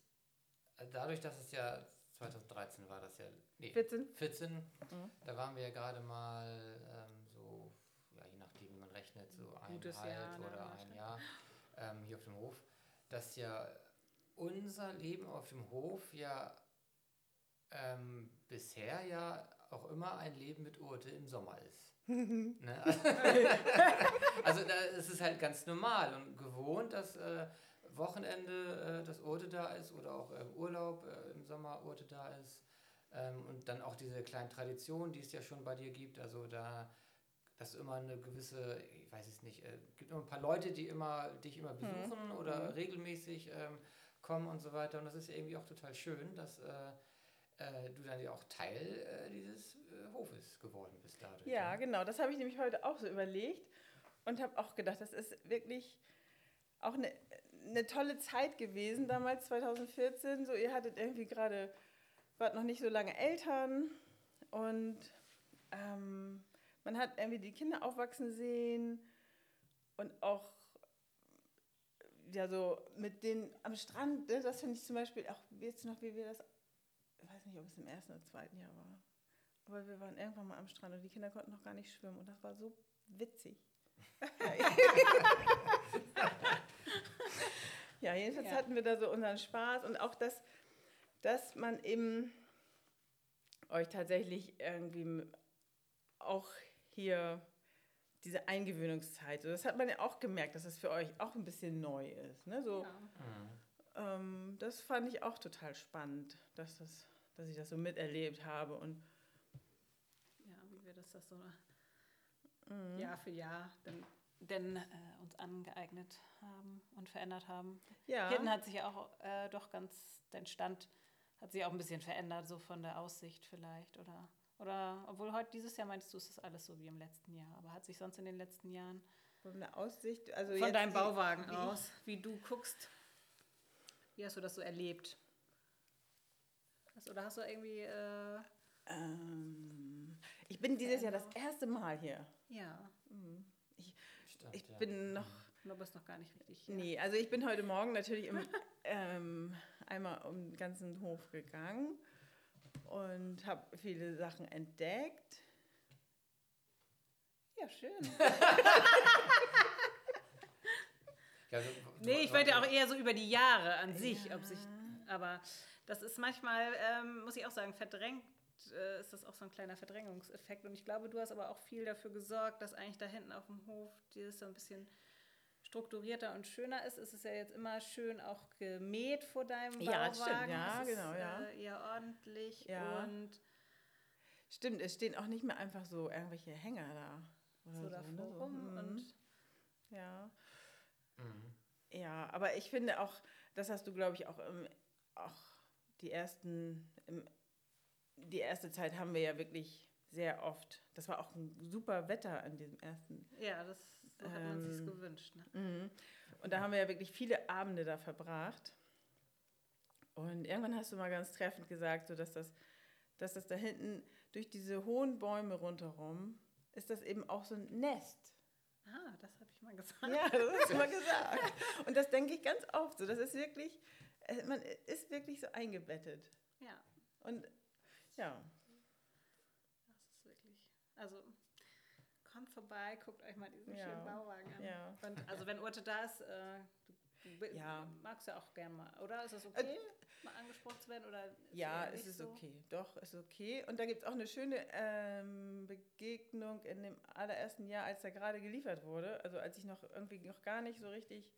dadurch, dass es ja zum 2013 war das ja. Nee, 14? 14. Da waren wir ja gerade mal ähm, so, ja, je nachdem, wie man rechnet, so ein Gutes halb Jahr, ne, oder ein. Jahr ähm, hier auf dem Hof. Dass ja unser Leben auf dem Hof ja ähm, bisher ja auch immer ein Leben mit Urte im Sommer ist. ne? Also da ist es halt ganz normal und gewohnt, dass äh, Wochenende äh, das Urte da ist oder auch im Urlaub äh, im Sommer Urte da ist. Ähm, und dann auch diese kleinen Traditionen, die es ja schon bei dir gibt. Also da, dass immer eine gewisse, ich weiß es nicht, äh, gibt immer ein paar Leute, die immer dich immer besuchen oder regelmäßig ähm, kommen und so weiter. Und das ist ja irgendwie auch total schön, dass äh, äh, du dann ja auch Teil äh, dieses äh, Hofes geworden bist dadurch. Ja, ne? genau. Das habe ich nämlich heute auch so überlegt und habe auch gedacht, das ist wirklich auch eine, eine tolle Zeit gewesen, damals 2014. So, ihr hattet irgendwie gerade, wart noch nicht so lange Eltern und ähm, man hat irgendwie die Kinder aufwachsen sehen und auch ja so mit denen am Strand, ne, das finde ich zum Beispiel auch jetzt noch, wie wir das, weiß nicht, ob es im ersten oder zweiten Jahr war. Aber wir waren irgendwann mal am Strand und die Kinder konnten noch gar nicht schwimmen und das war so witzig. ja, jedenfalls Ja. hatten wir da so unseren Spaß und auch das, dass man eben euch tatsächlich irgendwie auch hier diese Eingewöhnungszeit, so, das hat man ja auch gemerkt, dass das für euch auch ein bisschen neu ist. Ne? So, Ja. ähm, das fand ich auch total spannend, dass, das, dass ich das so miterlebt habe und ja, wie wir das, das so Mhm. Jahr für Jahr denn, denn äh, uns angeeignet haben und verändert haben. ja. Hinten hat sich auch äh, doch ganz, dein Stand hat sich auch ein bisschen verändert, so von der Aussicht vielleicht. Oder, oder obwohl heute dieses Jahr meinst du, ist das alles so wie im letzten Jahr. Aber hat sich sonst in den letzten Jahren Von der Aussicht, also von deinem Bauwagen wie- aus, wie du guckst, wie hast du das so erlebt? Hast, oder hast du irgendwie, äh, Ähm, ich bin dieses Jahr das erste Mal hier. ja, Stimmt, Ich ja. bin noch, du bist noch gar nicht richtig. hier. nee, also ich bin heute Morgen natürlich im, ähm, einmal um den ganzen Hof gegangen und habe viele Sachen entdeckt. Ja, schön. Ja, also, Nee, ich wollte auch eher so über die Jahre an sich, ob sich, aber das ist manchmal, ähm, muss ich auch sagen, verdrängt äh, ist das auch so ein kleiner Verdrängungseffekt. Und ich glaube, du hast aber auch viel dafür gesorgt, dass eigentlich da hinten auf dem Hof dieses so ein bisschen strukturierter und schöner ist. Es ist ja jetzt immer schön auch gemäht vor deinem Ja, Bauwagen. das stimmt. Ja, es ist, genau, ja. Äh, eher ordentlich Ja. und Stimmt, es stehen auch nicht mehr einfach so irgendwelche Hänger da. Oder so ne? davor So, rum. mhm. Und Ja. Mhm. Ja, aber ich finde auch, das hast du, glaube ich, auch, im, auch die ersten, die erste Zeit haben wir ja wirklich sehr oft. Das war auch ein super Wetter an diesem ersten. ja, das so hat man sich Ähm, gewünscht. Ne? Mhm. Und da haben wir ja wirklich viele Abende da verbracht. Und irgendwann hast du mal ganz treffend gesagt, so dass das, dass das da hinten durch diese hohen Bäume rundherum ist das eben auch so ein Nest. Ah, das habe ich mal gesagt. Ja, das hast du mal gesagt. Und das denke ich ganz oft so. Das ist wirklich, man ist wirklich so eingebettet. ja. Und ja, Das ist wirklich. Also kommt vorbei, guckt euch mal diesen Ja. schönen Bauwagen an. Ja. Und, also wenn Urte da ist, äh, du, Ja. magst ja auch gerne mal, oder? Ist das okay, mal angesprochen zu werden? Oder ja, es ist so? okay. Doch, es ist okay. Und da gibt es auch eine schöne ähm, Begegnung in dem allerersten Jahr, als er gerade geliefert wurde. Also als ich noch irgendwie noch gar nicht so richtig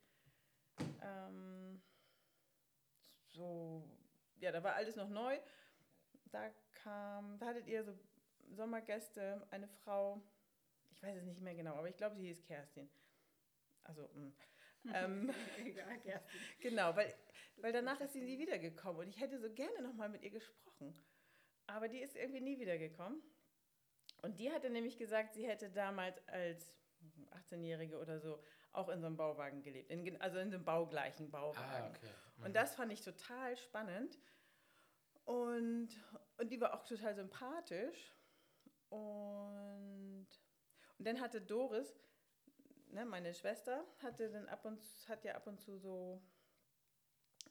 ähm, so, ja, da war alles noch neu. Da kam, da hattet ihr so Sommergäste, eine Frau, ich weiß es nicht mehr genau, aber ich glaube, sie hieß Kerstin. Also, mh. ähm, Egal, Kerstin. Genau, weil, weil danach ist sie nie wiedergekommen und ich hätte so gerne nochmal mit ihr gesprochen. Aber die ist irgendwie nie wiedergekommen. Und die hatte nämlich gesagt, sie hätte damals als 18-Jährige oder so auch in so einem Bauwagen gelebt. In, also in so einem baugleichen Bauwagen. Ah, okay. Mhm. Und das fand ich total spannend. Und, und die war auch total sympathisch. Und, und dann hatte Doris, ne, meine Schwester, hatte dann ab und zu- hat ja ab und zu so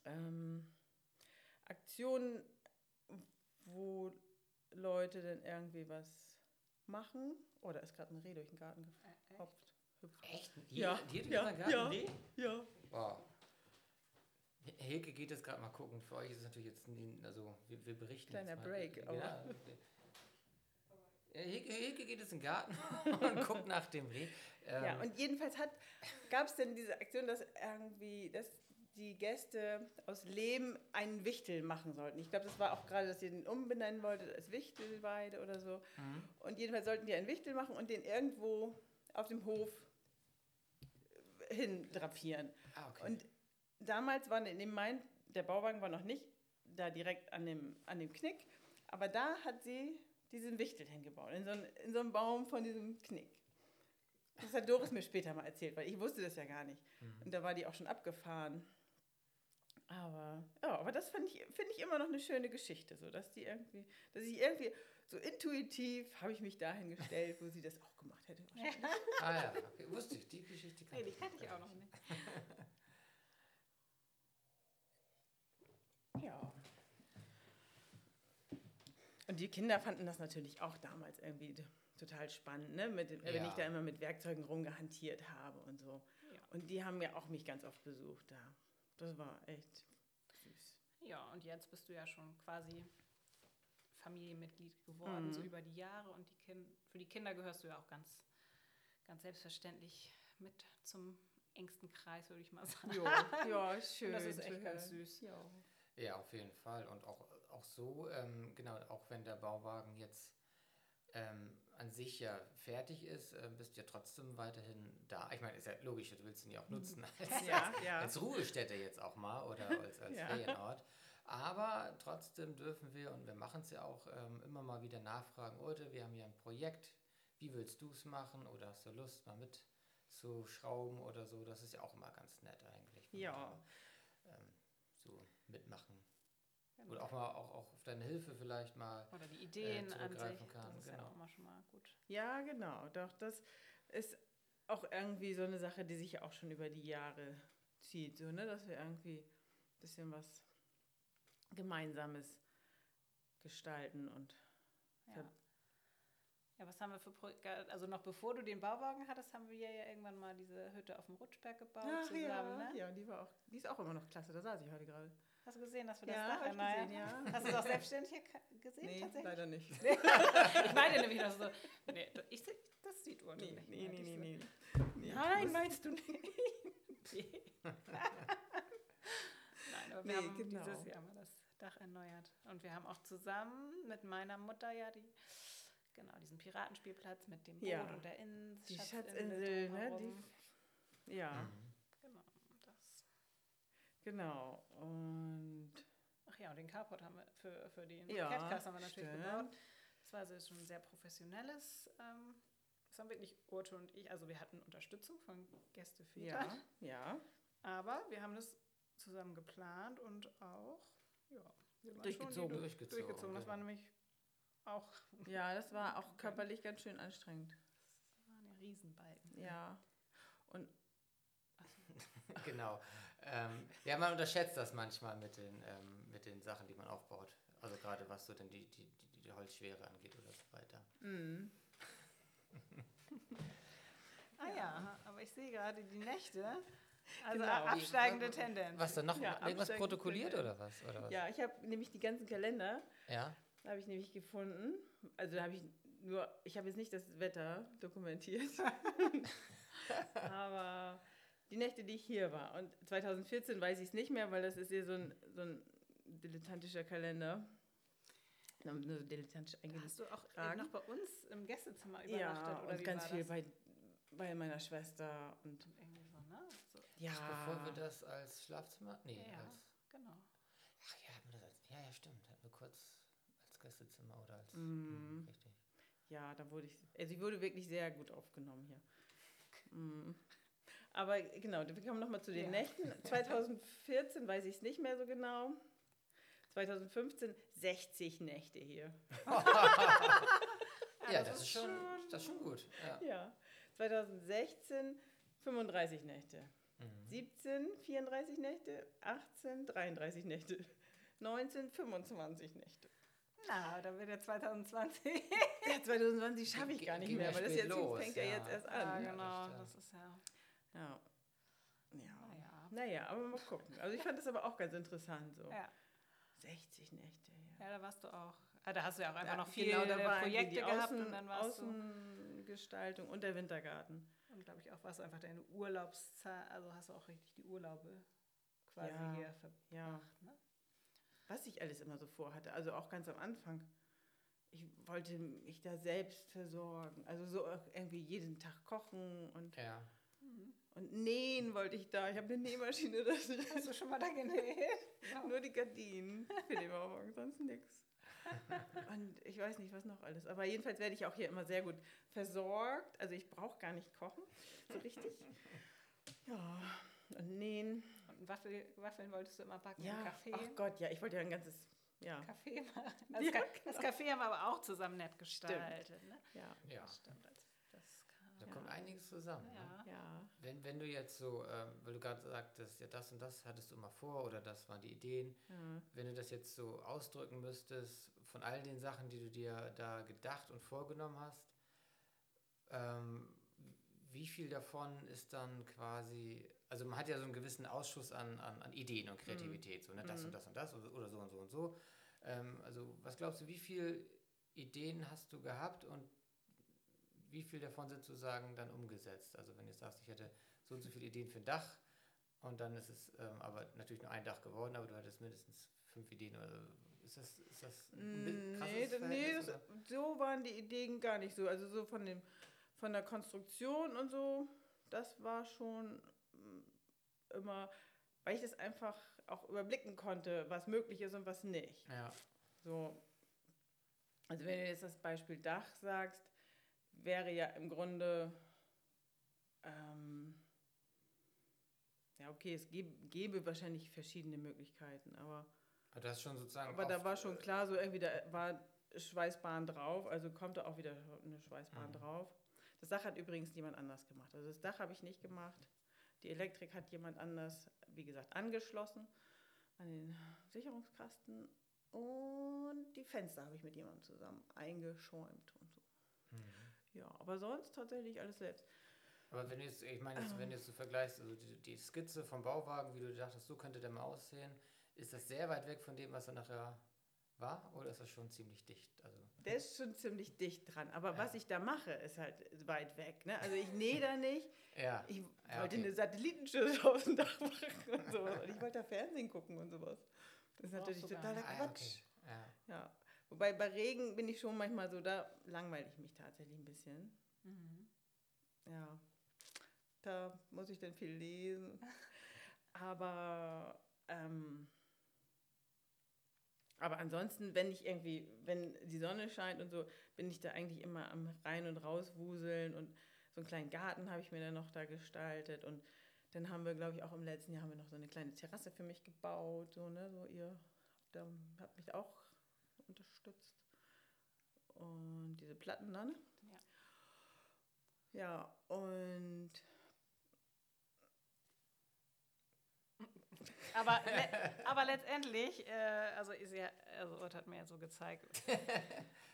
ähm, Aktionen wo Leute denn irgendwie was machen. Oh, da ist gerade ein Reh durch den Garten gehopft. Echt? Ja, Hier, hier ja, ja, Garten ja. Reh? Ja. Wow. Hilke geht jetzt gerade mal gucken. Für euch ist es natürlich jetzt, nie- also wir, wir berichten Kleiner jetzt mal. Break, Ja, aber- Ja, Hilke, Hilke geht jetzt in den Garten und guckt nach dem Reh. Ähm, Ja, und jedenfalls gab es denn diese Aktion, dass irgendwie, dass die Gäste aus Lehm einen Wichtel machen sollten. Ich glaube, das war auch gerade, dass ihr den umbenennen wolltet als Wichtelweide oder so. Mhm. Und jedenfalls sollten die einen Wichtel machen und den irgendwo auf dem Hof hin drapieren. ah, okay. Und damals waren in dem Main, der Bauwagen war noch nicht da direkt an dem, an dem Knick, aber da hat sie diesen Wichtel hingebaut, in so, einen, in so einem Baum von diesem Knick. Das hat Doris mir später mal erzählt, weil ich wusste das ja gar nicht. Und da war die auch schon abgefahren. Aber, ja, aber das finde ich, find ich immer noch eine schöne Geschichte, so dass die irgendwie, dass ich irgendwie so intuitiv habe ich mich dahin gestellt, wo sie das auch gemacht hätte. wahrscheinlich. ah ja, okay. wusste ich, die Geschichte Nee, die kannte ich auch noch nicht. Ja. Und die Kinder fanden das natürlich auch damals irgendwie total spannend, ne? Mit, Wenn Ja. ich da immer mit Werkzeugen rumgehantiert habe und so. Ja. Und die haben ja auch mich ganz oft besucht da. Das war echt süß. Ja, und jetzt bist du ja schon quasi Familienmitglied geworden, so über die Jahre. Und die kind für die Kinder gehörst du ja auch ganz, ganz selbstverständlich mit zum engsten Kreis, würde ich mal sagen. Ja, ja schön. das ist echt ganz süß. Ja. Ja, auf jeden Fall. Und auch, auch so, ähm, genau, auch wenn der Bauwagen jetzt ähm, an sich ja fertig ist, äh, bist du ja trotzdem weiterhin da. Ich meine, ist ja logisch, du willst ihn ja auch nutzen als, Ja, ja. als Ruhestätte jetzt auch mal oder als, als Ja. Ferienort. Aber trotzdem dürfen wir, und wir machen es ja auch, ähm, immer mal wieder nachfragen, Leute, wir haben hier ein Projekt, wie willst du es machen oder hast du Lust, mal mitzuschrauben oder so? Das ist ja auch immer ganz nett eigentlich. Ja. da, ähm, so mitmachen. Oder auch mal auch, auch auf deine Hilfe vielleicht mal. Oder die Ideen an sich. zurückgreifen kann, Das ist ja genau. auch immer schon mal gut. ja, genau. Doch, das ist auch irgendwie so eine Sache, die sich ja auch schon über die Jahre zieht. So, ne? Dass wir irgendwie ein bisschen was Gemeinsames gestalten und Ja. Ja, was haben wir für Pro Also noch bevor du den Bauwagen hattest, haben wir ja irgendwann mal diese Hütte auf dem Rutschberg gebaut Ach zusammen. ja, Ne? ja, die war auch, die ist auch immer noch klasse. Da saß ich heute gerade. Hast du gesehen, dass wir das Ja, Dach erneuert gesehen, ja. Hast du es auch selbstständig hier gesehen Nee, tatsächlich? leider nicht. Ich meine nämlich noch so, nee, das- ich, das sieht Uhr Nee, nicht. nee, nee, nee, nee. nee. Nein, meinst du nicht? nee. Nein, aber wir Nee, haben genau. dieses Jahr mal das Dach erneuert. Und wir haben auch zusammen mit meiner Mutter ja die, genau, diesen Piratenspielplatz mit dem Boot Ja. und der Insel. Die Schatzinsel, ne? Die, ja, Mhm. Genau, das. genau. Und Ach ja, und den Carport haben wir für, für den Ja, Catcast haben wir natürlich stimmt. gebaut. Das war also schon ein sehr professionelles. Ähm, das haben wirklich Urte und ich, also wir hatten Unterstützung von Gästevätern, ja, ja. aber wir haben das zusammen geplant und auch ja, wir waren Durchgezogen. Durchgezogen, durchgezogen. Das war genau. nämlich auch Ja, das war auch körperlich ganz schön anstrengend. das waren ja Riesenbalken. Ja. Und Genau. Ähm, ja, man unterschätzt das manchmal mit den, ähm, mit den Sachen, die man aufbaut. Also gerade was so denn die, die, die, die Holzschwere angeht oder so weiter. mm, Ah ja, aber ich sehe gerade die Nächte. Also Genau. absteigende Tendenz. Was dann noch? Ja, irgendwas protokolliert wir. oder was? Oder was? ja, ich habe nämlich die ganzen Kalender, Ja? habe ich nämlich gefunden. Also da habe ich nur, ich habe jetzt nicht das Wetter dokumentiert. Aber die Nächte, die ich hier war. Und 2014 weiß ich es nicht mehr, weil das ist hier so ein, so ein dilettantischer Kalender. Nur so dilettantisch Hast eingelegt. du auch Fragen? noch bei uns im Gästezimmer übernachtet? Ja, oder und wie ganz war viel das? bei, bei meiner Schwester. Und? Ja, Bevor wir das als Schlafzimmer? Nee, ja, als. genau. Ach ja, hatten wir das als. Ja, ja, stimmt. Hatten wir kurz als Gästezimmer oder als. Mhm. Mhm, richtig. Ja, da wurde ich, also ich wurde wirklich sehr gut aufgenommen hier. Mm. Aber genau, wir kommen nochmal zu den Ja. Nächten. 2014 weiß ich es nicht mehr so genau. 2015 60 Nächte hier. Ja, das, ist schon, das ist schon gut. Ja. Ja. 2016 35 Nächte. Mhm. 17 34 Nächte. 18 33 Nächte. 1925 Nächte. Na, dann wird ja 2020. Ja, 2020 schaffe ich gar nicht Ging mehr, ja weil das jetzt los, fängt ja, ja. jetzt erst ja, an. genau. stimmt. Das ist ja. Ja. Ja. Naja. Naja, aber mal gucken. Also ich fand das aber auch ganz interessant so. Ja. 60 Nächte, ja. ja, da warst du auch. Ah, da hast du ja auch einfach Ja, noch viele genau, da Projekte gehabt Außen, und dann warst du. Außengestaltung und der Wintergarten. Und glaube ich auch, warst du einfach deine Urlaubszeit, also hast du auch richtig die Urlaube quasi Ja, hier verbracht. Ja, Ne? was ich alles immer so vorhatte, also auch ganz am Anfang. Ich wollte mich da selbst versorgen, also so irgendwie jeden Tag kochen und, Ja. und nähen wollte ich da. Ich habe eine Nähmaschine da drin. Hast du schon mal da genäht? Nur die Gardinen für den Morgen, sonst nichts. Und ich weiß nicht, was noch alles. Aber jedenfalls werde ich auch hier immer sehr gut versorgt. Also ich brauche gar nicht kochen, so richtig. Ja, und nähen. Und Waffel, Waffeln wolltest du immer backen Ja, Kaffee. ach Gott, ja, ich wollte ja ein ganzes, ja, Kaffee machen. Das, Ja, Ka das Café haben wir aber auch zusammen nett gestaltet. Ne? ja, Ja. Das stimmt. Da kommt einiges zusammen. Ne? ja. ja. Wenn, wenn du jetzt so, ähm, weil du gerade sagtest, ja, das und das hattest du mal vor oder das waren die Ideen, ja. wenn du das jetzt so ausdrücken müsstest, von all den Sachen, die du dir da gedacht und vorgenommen hast, ähm, wie viel davon ist dann quasi, also man hat ja so einen gewissen Ausschuss an, an, an Ideen und Kreativität, so, ne, das und das und das oder, so und so und so. Ähm, also was glaubst du, wie viele Ideen hast du gehabt und wie viel davon sind sozusagen dann umgesetzt? Also wenn du sagst, ich hätte so und so viele Ideen für ein Dach und dann ist es ähm, aber natürlich nur ein Dach geworden, aber du hattest mindestens fünf Ideen oder so. Ist das, ist das ein krasses Nee, da- nee Verhältnis, das, so waren die Ideen gar nicht so. Also so von dem von der Konstruktion und so, das war schon mm, immer, weil ich das einfach auch überblicken konnte, was möglich ist und was nicht. Ja, So. Also wenn du jetzt das Beispiel Dach sagst, wäre ja im Grunde ähm, ja okay, es gäbe, gäbe wahrscheinlich verschiedene Möglichkeiten, aber aber du hast schon sozusagen. aber da war schon klar, so irgendwie, da war Schweißbahn drauf, also kommt da auch wieder eine Schweißbahn Mhm. drauf. Das Dach hat übrigens jemand anders gemacht. Also das Dach habe ich nicht gemacht. Die Elektrik hat jemand anders, wie gesagt, angeschlossen an den Sicherungskasten. Und die Fenster habe ich mit jemandem zusammen eingeschäumt. Ja, aber sonst tatsächlich alles selbst. Aber wenn du jetzt, ich meine, jetzt, wenn du jetzt so vergleichst, also die, die Skizze vom Bauwagen, wie du dachtest, so könnte der mal aussehen, ist das sehr weit weg von dem, was er nachher war? Oder ist das schon ziemlich dicht? Also, Der ist schon ziemlich dicht dran. Aber Ja. was ich da mache, ist halt weit weg. Ne? Also ich nähe da nicht. ja. Ich Ja, wollte okay. eine Satellitenschüssel auf dem Dach machen und sowas. Und ich wollte da Fernsehen gucken und sowas. Das ist natürlich totaler Ah, Quatsch. okay. Ja. Ja. Wobei bei Regen bin ich schon manchmal so, da langweile ich mich tatsächlich ein bisschen. Mhm. Ja. Da muss ich dann viel lesen. Aber, ähm, aber ansonsten, wenn ich irgendwie, wenn die Sonne scheint und so, bin ich da eigentlich immer am Rein- und Rauswuseln und so einen kleinen Garten habe ich mir dann noch da gestaltet und dann haben wir, glaube ich, auch im letzten Jahr haben wir noch so eine kleine Terrasse für mich gebaut, so, ne, so ihr da habt mich auch unterstützt. Und diese Platten da, ne? Ja. Ja, und Aber, le aber letztendlich, äh, also ist ja, also Urt hat mir ja so gezeigt.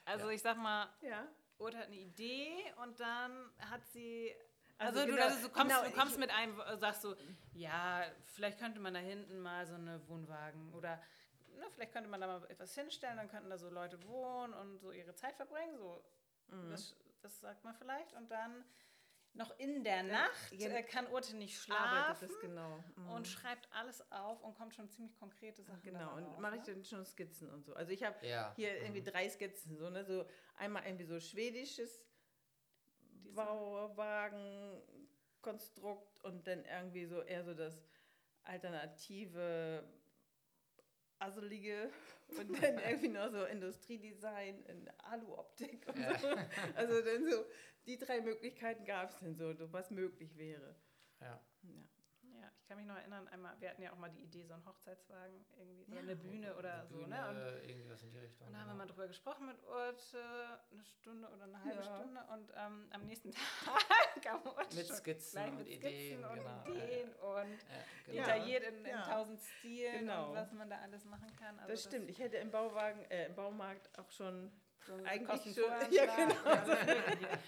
Also Ja. ich sag mal, ja. Urt hat eine Idee und dann hat sie. Also Also, du, genau, also du kommst, genau, du kommst mit einem, sagst du, ja, vielleicht könnte man da hinten mal so eine Wohnwagen oder ne, vielleicht könnte man da mal etwas hinstellen, dann könnten da so Leute wohnen und so ihre Zeit verbringen. So, Mhm. das, das sagt man vielleicht. Und dann noch in der Nacht ja, äh, kann Urte nicht schlafen das genau. Mhm. und schreibt alles auf und kommt schon ziemlich konkrete Sachen. Genau, und mache ich ne? dann schon Skizzen und so. Also ich habe Ja. hier irgendwie drei Skizzen, so, ne? so einmal irgendwie so schwedisches Diese- Bauwagenkonstrukt und dann irgendwie so eher so das alternative Asselige und dann irgendwie noch so Industriedesign in Aluoptik und Ja. so. Also dann so, die drei Möglichkeiten gab es denn so, was möglich wäre. Ja. Ja. Ja, ich kann mich noch erinnern, einmal, wir hatten ja auch mal die Idee, so einen Hochzeitswagen irgendwie, oder eine Bühne oder so, ne? Und, Bühne, irgendwas in die Richtung. und da haben wir genau. mal drüber gesprochen mit Urt, äh, eine Stunde oder eine halbe Ja. Stunde und ähm, am nächsten Tag kam Urt Mit Skizzen und mit Ideen, Skizzen und genau. Ideen und Ja, genau. Ja. detailliert in, in ja. tausend Stilen Genau. und was man da alles machen kann. Also Das stimmt. Ich hätte im Bauwagen, äh, im Baumarkt auch schon so eigentlich schon- ja, genau. Ja.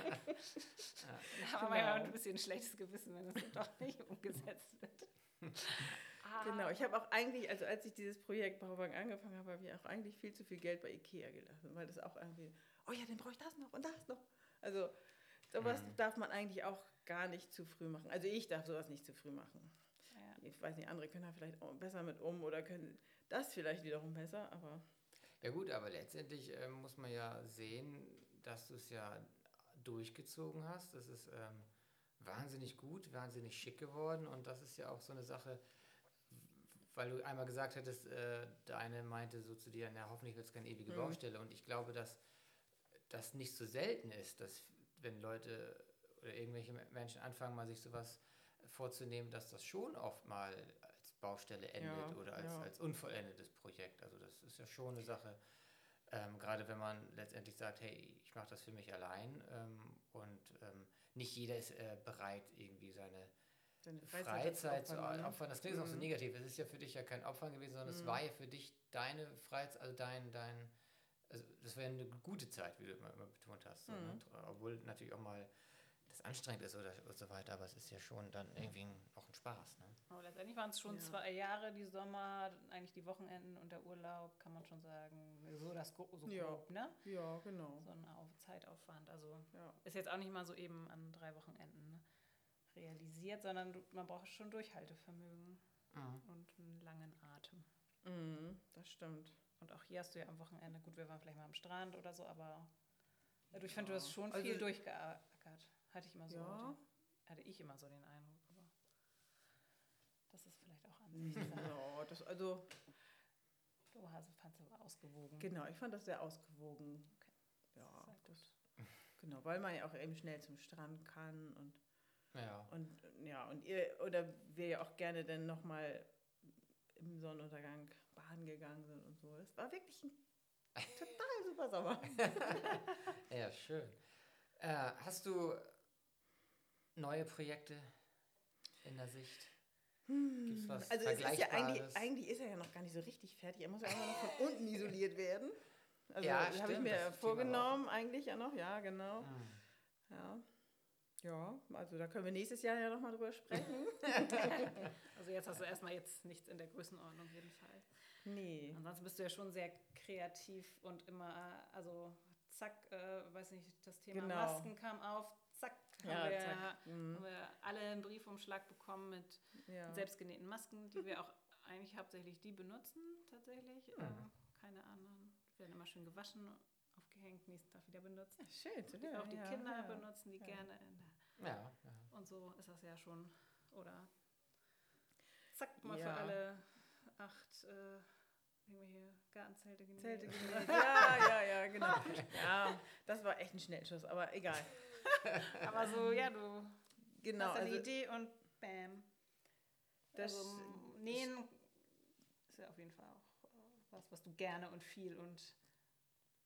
Da haben wir Genau. manchmal ein bisschen schlechtes Gewissen, wenn das doch nicht umgesetzt wird. Genau, ich habe auch eigentlich, also als ich dieses Projekt Bauwagen angefangen habe, habe ich auch eigentlich viel zu viel Geld bei Ikea gelassen, weil das auch irgendwie, oh ja, dann brauche ich das noch und das noch. Also sowas Mhm. darf man eigentlich auch gar nicht zu früh machen. Also ich darf sowas nicht zu früh machen. Ja. Ich weiß nicht, andere können da vielleicht auch besser mit um oder können das vielleicht wiederum besser, aber Ja gut, aber letztendlich ähm, muss man ja sehen, dass du es ja durchgezogen hast. Das ist ähm, wahnsinnig gut, wahnsinnig schick geworden und das ist ja auch so eine Sache, weil du einmal gesagt hättest, äh, deine meinte so zu dir, na hoffentlich wird es keine ewige Mhm. Baustelle und ich glaube, dass das nicht so selten ist, dass wenn Leute oder irgendwelche Menschen anfangen, mal sich sowas vorzunehmen, dass das schon oft mal Baustelle endet Ja, oder als, ja. als unvollendetes Projekt. Also das ist ja schon eine Sache, ähm, gerade wenn man letztendlich sagt, hey, ich mache das für mich allein ähm, und ähm, nicht jeder ist äh, bereit, irgendwie seine seine Freizeit zu opfern, ne? opfern. Das klingt auch so Mhm. negativ. Es ist ja für dich ja kein Opfern gewesen, sondern es Mhm. war ja für dich deine Freizeit, also dein, dein, also das ja eine gute Zeit, wie du immer, immer betont hast. So, ne? Mhm. Obwohl natürlich auch mal anstrengend ist oder so weiter, aber es ist ja schon dann irgendwie ein, auch ein Spaß. Ne? Aber letztendlich waren es schon Ja. zwei Jahre, die Sommer, eigentlich die Wochenenden und der Urlaub, kann man schon sagen. So das so Ja. grob, ne? Ja, genau. So ein Auf Zeitaufwand. Also Ja. ist jetzt auch nicht mal so eben an drei Wochenenden ne, realisiert, sondern du, man braucht schon Durchhaltevermögen Mhm. und einen langen Atem. Mhm, das stimmt. Und auch hier hast du ja am Wochenende, gut, wir waren vielleicht mal am Strand oder so, aber also ich finde, du Ja. hast schon Also- viel durchgeackert. Hatte ich immer so. Ja. Den, hatte ich immer so den Eindruck, aber das ist vielleicht auch Ansichtssache. Ja, das, also Du fandst du aber ausgewogen. genau, ich fand das sehr ausgewogen. Ja, Sehr das, genau, weil man ja auch eben schnell zum Strand kann und Ja. Und ja, und ihr, oder wir ja auch gerne dann nochmal im Sonnenuntergang baden gegangen sind und so. Es war wirklich ein total super Sommer. ja, schön. Äh, hast du neue Projekte in der Sicht? Gibt's was Also es ist ja eigentlich, eigentlich ist er ja noch gar nicht so richtig fertig. Er muss ja immer noch von unten isoliert werden. Also Ja, das habe ich mir vorgenommen, eigentlich ja noch, ja, genau. Hm. Ja. Ja, also da können wir nächstes Jahr ja nochmal drüber sprechen. Also jetzt hast du erstmal jetzt nichts in der Größenordnung jedenfalls. nee. Ansonsten bist du ja schon sehr kreativ und immer, also zack, äh, weiß nicht, das Thema Genau. Masken kam auf, zack, haben, Ja, wir, zack. Mhm. haben wir alle einen Briefumschlag bekommen mit Ja. selbstgenähten Masken, die wir auch eigentlich hauptsächlich die benutzen, tatsächlich. Mhm. Äh, keine anderen. Die werden immer schön gewaschen, aufgehängt, nächsten Tag wieder benutzt. Schön zu Die hören. auch die ja, Kinder ja. benutzen die ja. gerne in der Ja, ja. und so ist das ja schon. Oder zack, mal Ja. für alle acht äh, irgendwelche Gartenzelte genäht. Zelte genäht. Ja, ja, ja, genau. Ja, das war echt ein Schnellschuss, aber egal. Aber so, ja, du Genau, hast eine also Idee und bam. das, also Nähen ist ja auf jeden Fall auch äh, was, was du gerne und viel und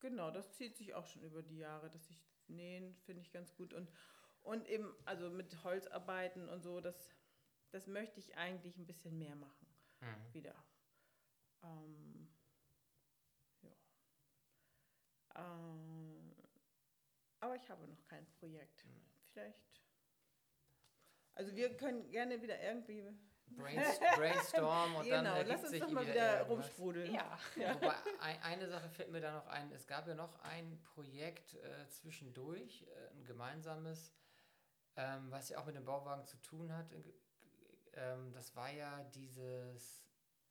genau, das zieht sich auch schon über die Jahre, dass ich nähen finde ich ganz gut und und eben also mit Holzarbeiten und so, das das möchte ich eigentlich ein bisschen mehr machen Mhm. wieder. Ähm, ja. Ähm, aber ich habe noch kein Projekt. Vielleicht. Also wir können gerne wieder irgendwie. Brainst Brainstorm und dann genau, ergibt lass uns sich doch mal wieder, wieder rumsprudeln. ja. Wobei, ein, eine Sache fällt mir da noch ein. Es gab ja noch ein Projekt äh, zwischendurch, äh, ein gemeinsames, ähm, was ja auch mit dem Bauwagen zu tun hat. Äh, Ähm, das war ja dieses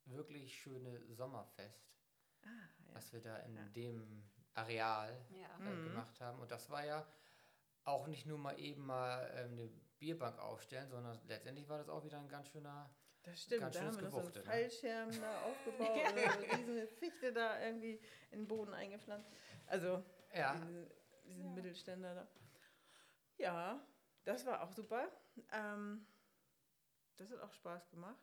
wirklich schöne Sommerfest, Ah, ja. was wir da in Ja. dem Areal Ja. äh, Mhm. gemacht haben. Und das war ja auch nicht nur mal eben mal ähm, eine Bierbank aufstellen, sondern letztendlich war das auch wieder ein ganz schöner Das stimmt, Ganz da haben wir noch so einen ne? Fallschirm da aufgebaut, oder diese Fichte da irgendwie in den Boden eingepflanzt. Also Ja. diesen, diesen Ja. Mittelständer da. Ja, das war auch super. Ähm, das hat auch Spaß gemacht.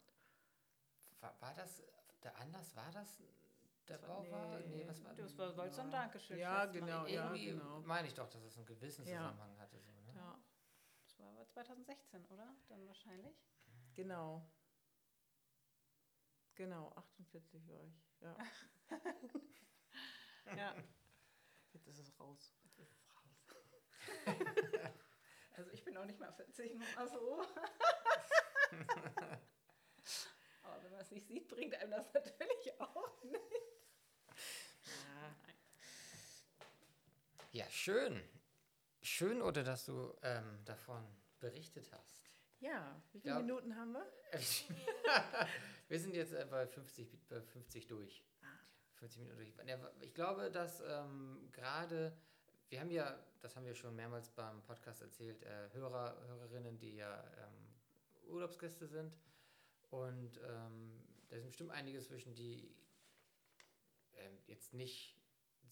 War, war das, der Anlass war das der Das war- nee. Nee, was war Das war, ein Ja. Dankeschön Ja, genau, ja, Irgendwie genau. meine ich doch, dass es einen gewissen Ja. Zusammenhang hatte. So, ne? Ja, Das war aber 2016, oder? Dann wahrscheinlich. genau. Genau, 48 war ich. Ja. ja. Jetzt ist es raus. Also ich bin auch nicht mal 40, nur mal so. Aber wenn man es nicht sieht, bringt einem das natürlich auch nichts. Ja, schön. Schön, oder dass du ähm, davon berichtet hast. ja, wie viele Ja. Minuten haben wir? wir sind jetzt äh, bei 50, bei 50 durch. 50 Minuten durch. Ich glaube, dass ähm, gerade, wir haben ja, das haben wir schon mehrmals beim Podcast erzählt, äh, Hörer, Hörerinnen, die ja ähm, Urlaubsgäste sind. Und ähm, da sind bestimmt einige zwischen, die ähm, jetzt nicht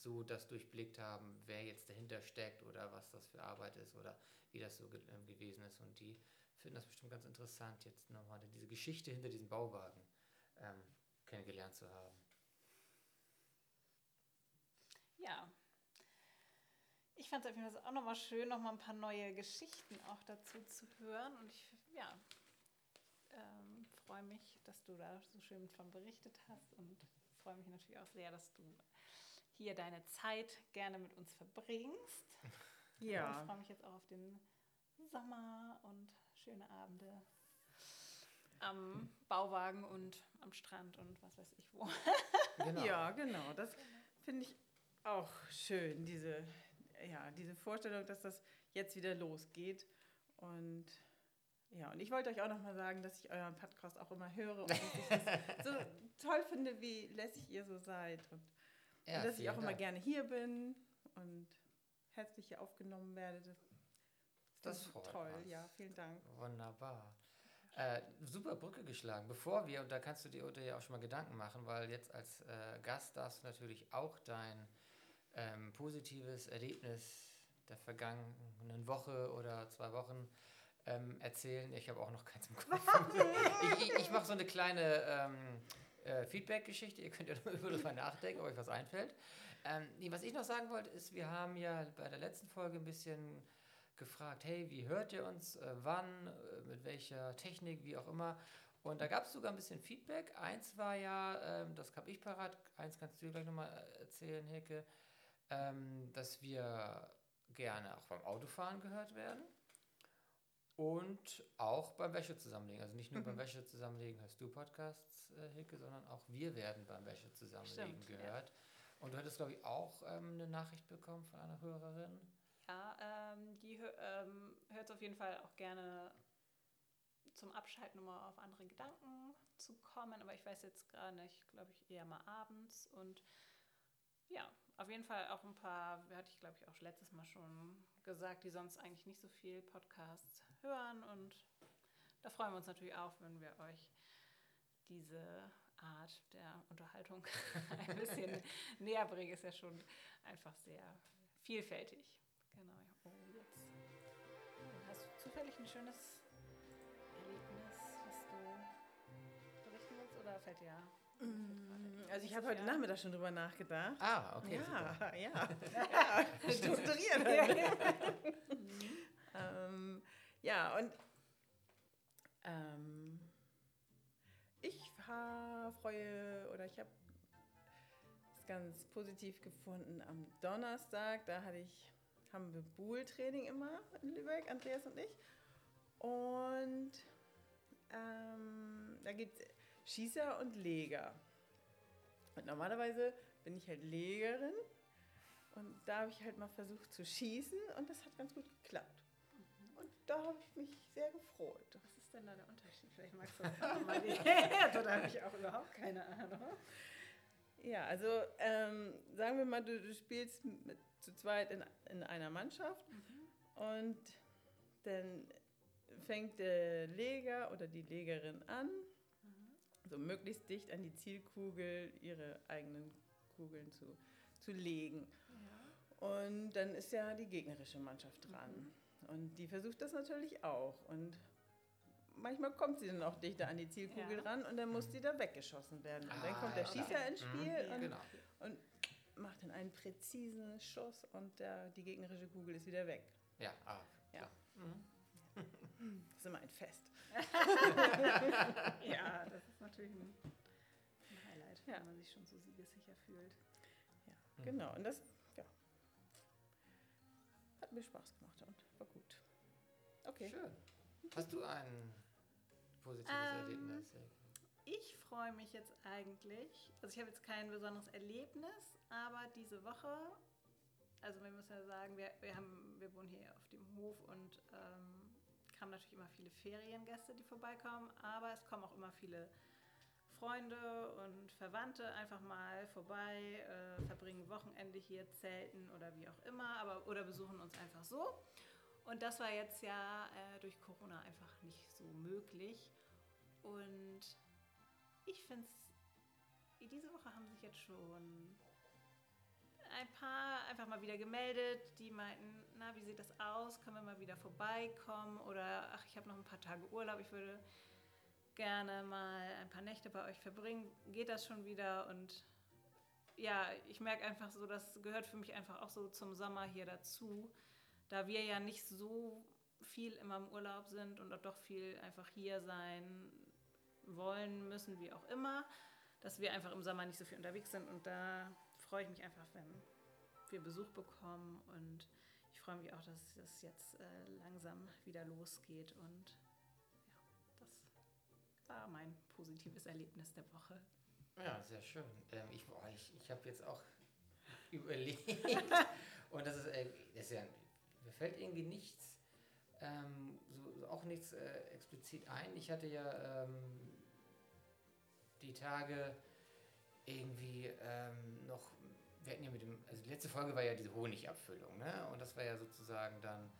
so das durchblickt haben, wer jetzt dahinter steckt oder was das für Arbeit ist oder wie das so ge ähm, gewesen ist. Und die finden das bestimmt ganz interessant, jetzt nochmal diese Geschichte hinter diesem Bauwagen ähm, kennengelernt zu haben. Ja. Ich fand es auf jeden Fall auch nochmal schön, nochmal ein paar neue Geschichten auch dazu zu hören. Und ich ja, ähm, freue mich, dass du da so schön von berichtet hast und freue mich natürlich auch sehr, dass du hier deine Zeit gerne mit uns verbringst. Und ich Ja. freue mich jetzt auch auf den Sommer und schöne Abende am Bauwagen und am Strand und was weiß ich wo. Genau. Ja, genau. Das finde ich auch schön, diese, ja, diese Vorstellung, dass das jetzt wieder losgeht. Und ja, und ich wollte euch auch noch mal sagen, dass ich euren Podcast auch immer höre und ich das so toll finde, wie lässig ihr so seid. Und, Ja, und dass ich auch immer Dank. gerne hier bin und herzlich hier aufgenommen werde. Das, Das ist freut toll. uns. Ja, vielen Dank. Wunderbar. Äh, super Brücke geschlagen. Bevor wir, und da kannst du dir Ute, ja auch schon mal Gedanken machen, weil jetzt als äh, Gast darfst du natürlich auch dein ähm, positives Erlebnis der vergangenen Woche oder zwei Wochen ähm, erzählen. Ich habe auch noch keins im Kopf. ich ich, ich mache so eine kleine ähm, äh, Feedback-Geschichte. Ihr könnt ja darüber nachdenken, ob euch was einfällt. Ähm, nee, was ich noch sagen wollte, ist, wir haben ja bei der letzten Folge ein bisschen gefragt, hey, wie hört ihr uns, äh, wann, äh, mit welcher Technik, wie auch immer. Und da gab es sogar ein bisschen Feedback. Eins war ja, ähm, das habe ich parat, eins kannst du dir gleich nochmal erzählen, Hecke, ähm, dass wir gerne auch beim Autofahren gehört werden und auch beim Wäsche zusammenlegen. Also nicht nur beim Wäsche zusammenlegen hörst du Podcasts, äh, Hecke, sondern auch wir werden beim Wäsche zusammenlegen Stimmt, ja. gehört. Und du hattest, glaube ich, auch ähm, eine Nachricht bekommen von einer Hörerin. Ja, ähm, die ähm, hört auf jeden Fall auch gerne zum Abschalten, um mal auf andere Gedanken zu kommen. Aber ich weiß jetzt gar nicht, glaube ich, eher mal abends. Und ja, auf jeden Fall auch ein paar, hatte ich glaube ich auch letztes Mal schon gesagt, die sonst eigentlich nicht so viel Podcasts hören. Und da freuen wir uns natürlich auch, wenn wir euch diese Art der Unterhaltung ein bisschen näher bringen. Ist ja schon einfach sehr vielfältig. Genau. Oh, jetzt. Hast du zufällig ein schönes Erlebnis, was du berichten willst? Oder fällt dir. Also ich habe heute Nachmittag schon drüber nachgedacht. Ah, okay, super. ja, ja, ja, strukturiert. ähm, ja, und ähm, ich freue oder ich habe es ganz positiv gefunden am Donnerstag. Da hatte ich, haben wir Buhl-Training immer in Lübeck, Andreas und ich. Und ähm, da gibt es Schießer und Leger. Und normalerweise bin ich halt Legerin und da habe ich halt mal versucht zu schießen und das hat ganz gut geklappt. Und da habe ich mich sehr gefreut. Was ist denn da der Unterschied? Vielleicht magst du das auch mal. Da habe ich auch überhaupt keine Ahnung. Ja, also ähm, sagen wir mal, du, du spielst mit, zu zweit in, in einer Mannschaft und dann fängt der Leger oder die Legerin an, so möglichst dicht an die Zielkugel ihre eigenen Kugeln zu, zu legen. Und dann ist ja die gegnerische Mannschaft dran. Und die versucht das natürlich auch. Und manchmal kommt sie dann auch dichter an die Zielkugel Ja. dran und dann muss die da weggeschossen werden. Und dann Ah, kommt der ja, Schießer ins Spiel Mhm. und, Genau. und macht dann einen präzisen Schuss und der, die gegnerische Kugel ist wieder weg. Ja, ah, Ja. klar. Das ist immer ein Fest. Ja, das ist natürlich ein, ein Highlight, Ja. wenn man sich schon so siegessicher fühlt. Mhm. Genau, und das ja, hat mir Spaß gemacht und war gut. Okay. Schön. Hast du ein positives Ähm, Erlebnis? Ich freue mich jetzt eigentlich, also ich habe jetzt kein besonderes Erlebnis, aber diese Woche, also wir müssen ja sagen, wir, wir, haben, wir wohnen hier auf dem Hof und ähm, kamen natürlich immer viele Feriengäste, die vorbeikommen, aber es kommen auch immer viele Freunde und Verwandte einfach mal vorbei, äh, verbringen Wochenende hier, zelten oder wie auch immer, aber oder besuchen uns einfach so. Und das war jetzt ja äh, durch Corona einfach nicht so möglich. Und ich finde es, diese Woche haben sich jetzt schon ein paar einfach mal wieder gemeldet, die meinten, na, wie sieht das aus? Können wir mal wieder vorbeikommen? Oder ach, ich habe noch ein paar Tage Urlaub, ich würde gerne mal ein paar Nächte bei euch verbringen. Geht das schon wieder? Und ja, ich merke einfach so, das gehört für mich einfach auch so zum Sommer hier dazu, da wir ja nicht so viel immer im Urlaub sind und auch doch viel einfach hier sein wollen müssen, wie auch immer, dass wir einfach im Sommer nicht so viel unterwegs sind und da freue ich mich einfach, wenn wir Besuch bekommen und ich freue mich auch, dass es jetzt äh, langsam wieder losgeht und ja, das war mein positives Erlebnis der Woche. Ja, sehr schön. Ähm, ich ich, ich habe jetzt auch überlegt und das ist, äh, das ist ja, mir fällt irgendwie nichts, ähm, so auch nichts äh, explizit ein. Ich hatte ja ähm, die Tage irgendwie ähm, noch, wir hatten ja mit dem, also die letzte Folge war ja diese Honigabfüllung, ne? Und das war ja sozusagen dann,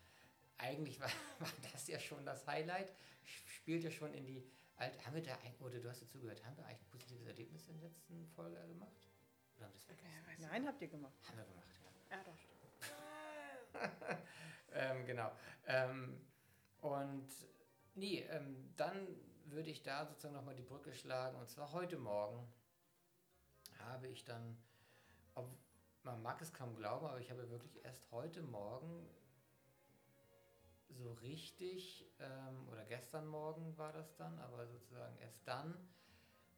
eigentlich war, war das ja schon das Highlight, spielt ja schon in die Alt, haben wir da ein, oder du hast dazu gehört, haben wir eigentlich ein positives Erlebnis in der letzten Folge gemacht? Oder haben wir das vergessen? Nein, habt ihr gemacht. Haben wir gemacht, ja. Ja, doch, stimmt. ähm, genau. Ähm, und nee, ähm, dann würde ich da sozusagen nochmal die Brücke schlagen. Und zwar heute Morgen habe ich dann, ob, man mag es kaum glauben, aber ich habe wirklich erst heute Morgen so richtig, ähm, oder gestern Morgen war das dann, aber sozusagen erst dann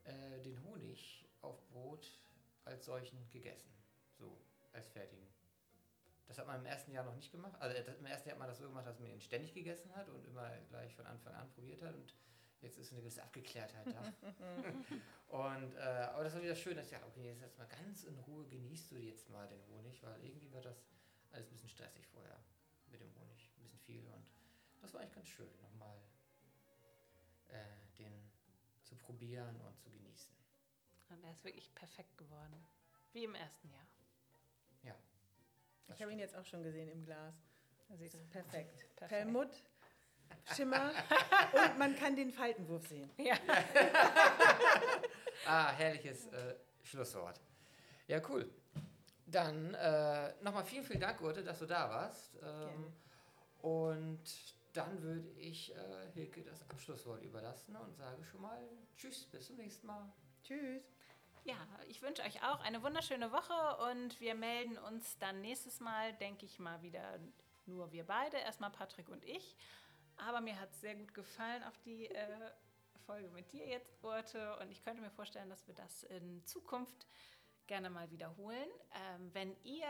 äh, den Honig auf Brot als solchen gegessen. So, als fertigen. Das hat man im ersten Jahr noch nicht gemacht. Also das, im ersten Jahr hat man das so gemacht, dass man ihn ständig gegessen hat und immer gleich von Anfang an probiert hat. Und jetzt ist eine gewisse Abgeklärtheit da. und, äh, aber das war wieder schön, dass ich dachte, okay, jetzt, jetzt mal ganz in Ruhe genießt du jetzt mal den Honig, weil irgendwie war das alles ein bisschen stressig vorher mit dem Honig. Ein bisschen viel und das war eigentlich ganz schön, nochmal äh, den zu probieren und zu genießen. Und er ist wirklich perfekt geworden. Wie im ersten Jahr. Ja. Ich habe ihn jetzt auch schon gesehen im Glas. Da sieht er- Perfekt. Perfekt. Perlmutt, Schimmer und man kann den Faltenwurf sehen. Ja. Ah, herrliches äh, Schlusswort. Ja, cool. Dann äh, nochmal vielen, vielen Dank, Urte, dass du da warst. Ähm, und dann würde ich äh, Hilke das Abschlusswort überlassen und sage schon mal Tschüss, bis zum nächsten Mal. Tschüss. Ja, ich wünsche euch auch eine wunderschöne Woche und wir melden uns dann nächstes Mal, denke ich mal, wieder nur wir beide, erstmal Patrick und ich. Aber mir hat es sehr gut gefallen, auch die äh, Folge mit dir jetzt, Urte. Und ich könnte mir vorstellen, dass wir das in Zukunft gerne mal wiederholen. Ähm, wenn ihr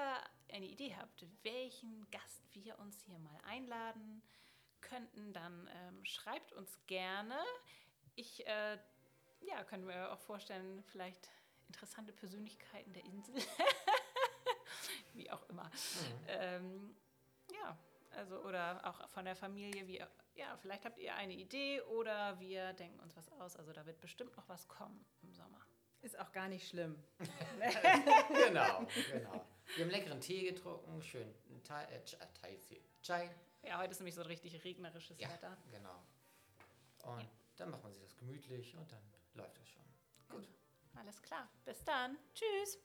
eine Idee habt, welchen Gast wir uns hier mal einladen könnten, dann ähm, schreibt uns gerne. Ich äh, ja, könnte mir auch vorstellen, vielleicht interessante Persönlichkeiten der Insel. wie auch immer. Ähm, ja, also oder auch von der Familie, wie, ja, vielleicht habt ihr eine Idee oder wir denken uns was aus. Also da wird bestimmt noch was kommen im Sommer. Ist auch gar nicht schlimm. genau, genau. Wir haben leckeren Tee getrunken, schön Thai, äh, äh, Thai, Chai. Ja, heute ist nämlich so ein richtig regnerisches Ja, Wetter. genau. Und dann macht man sich das gemütlich und dann läuft das schon. Gut. Alles klar. Bis dann. Tschüss.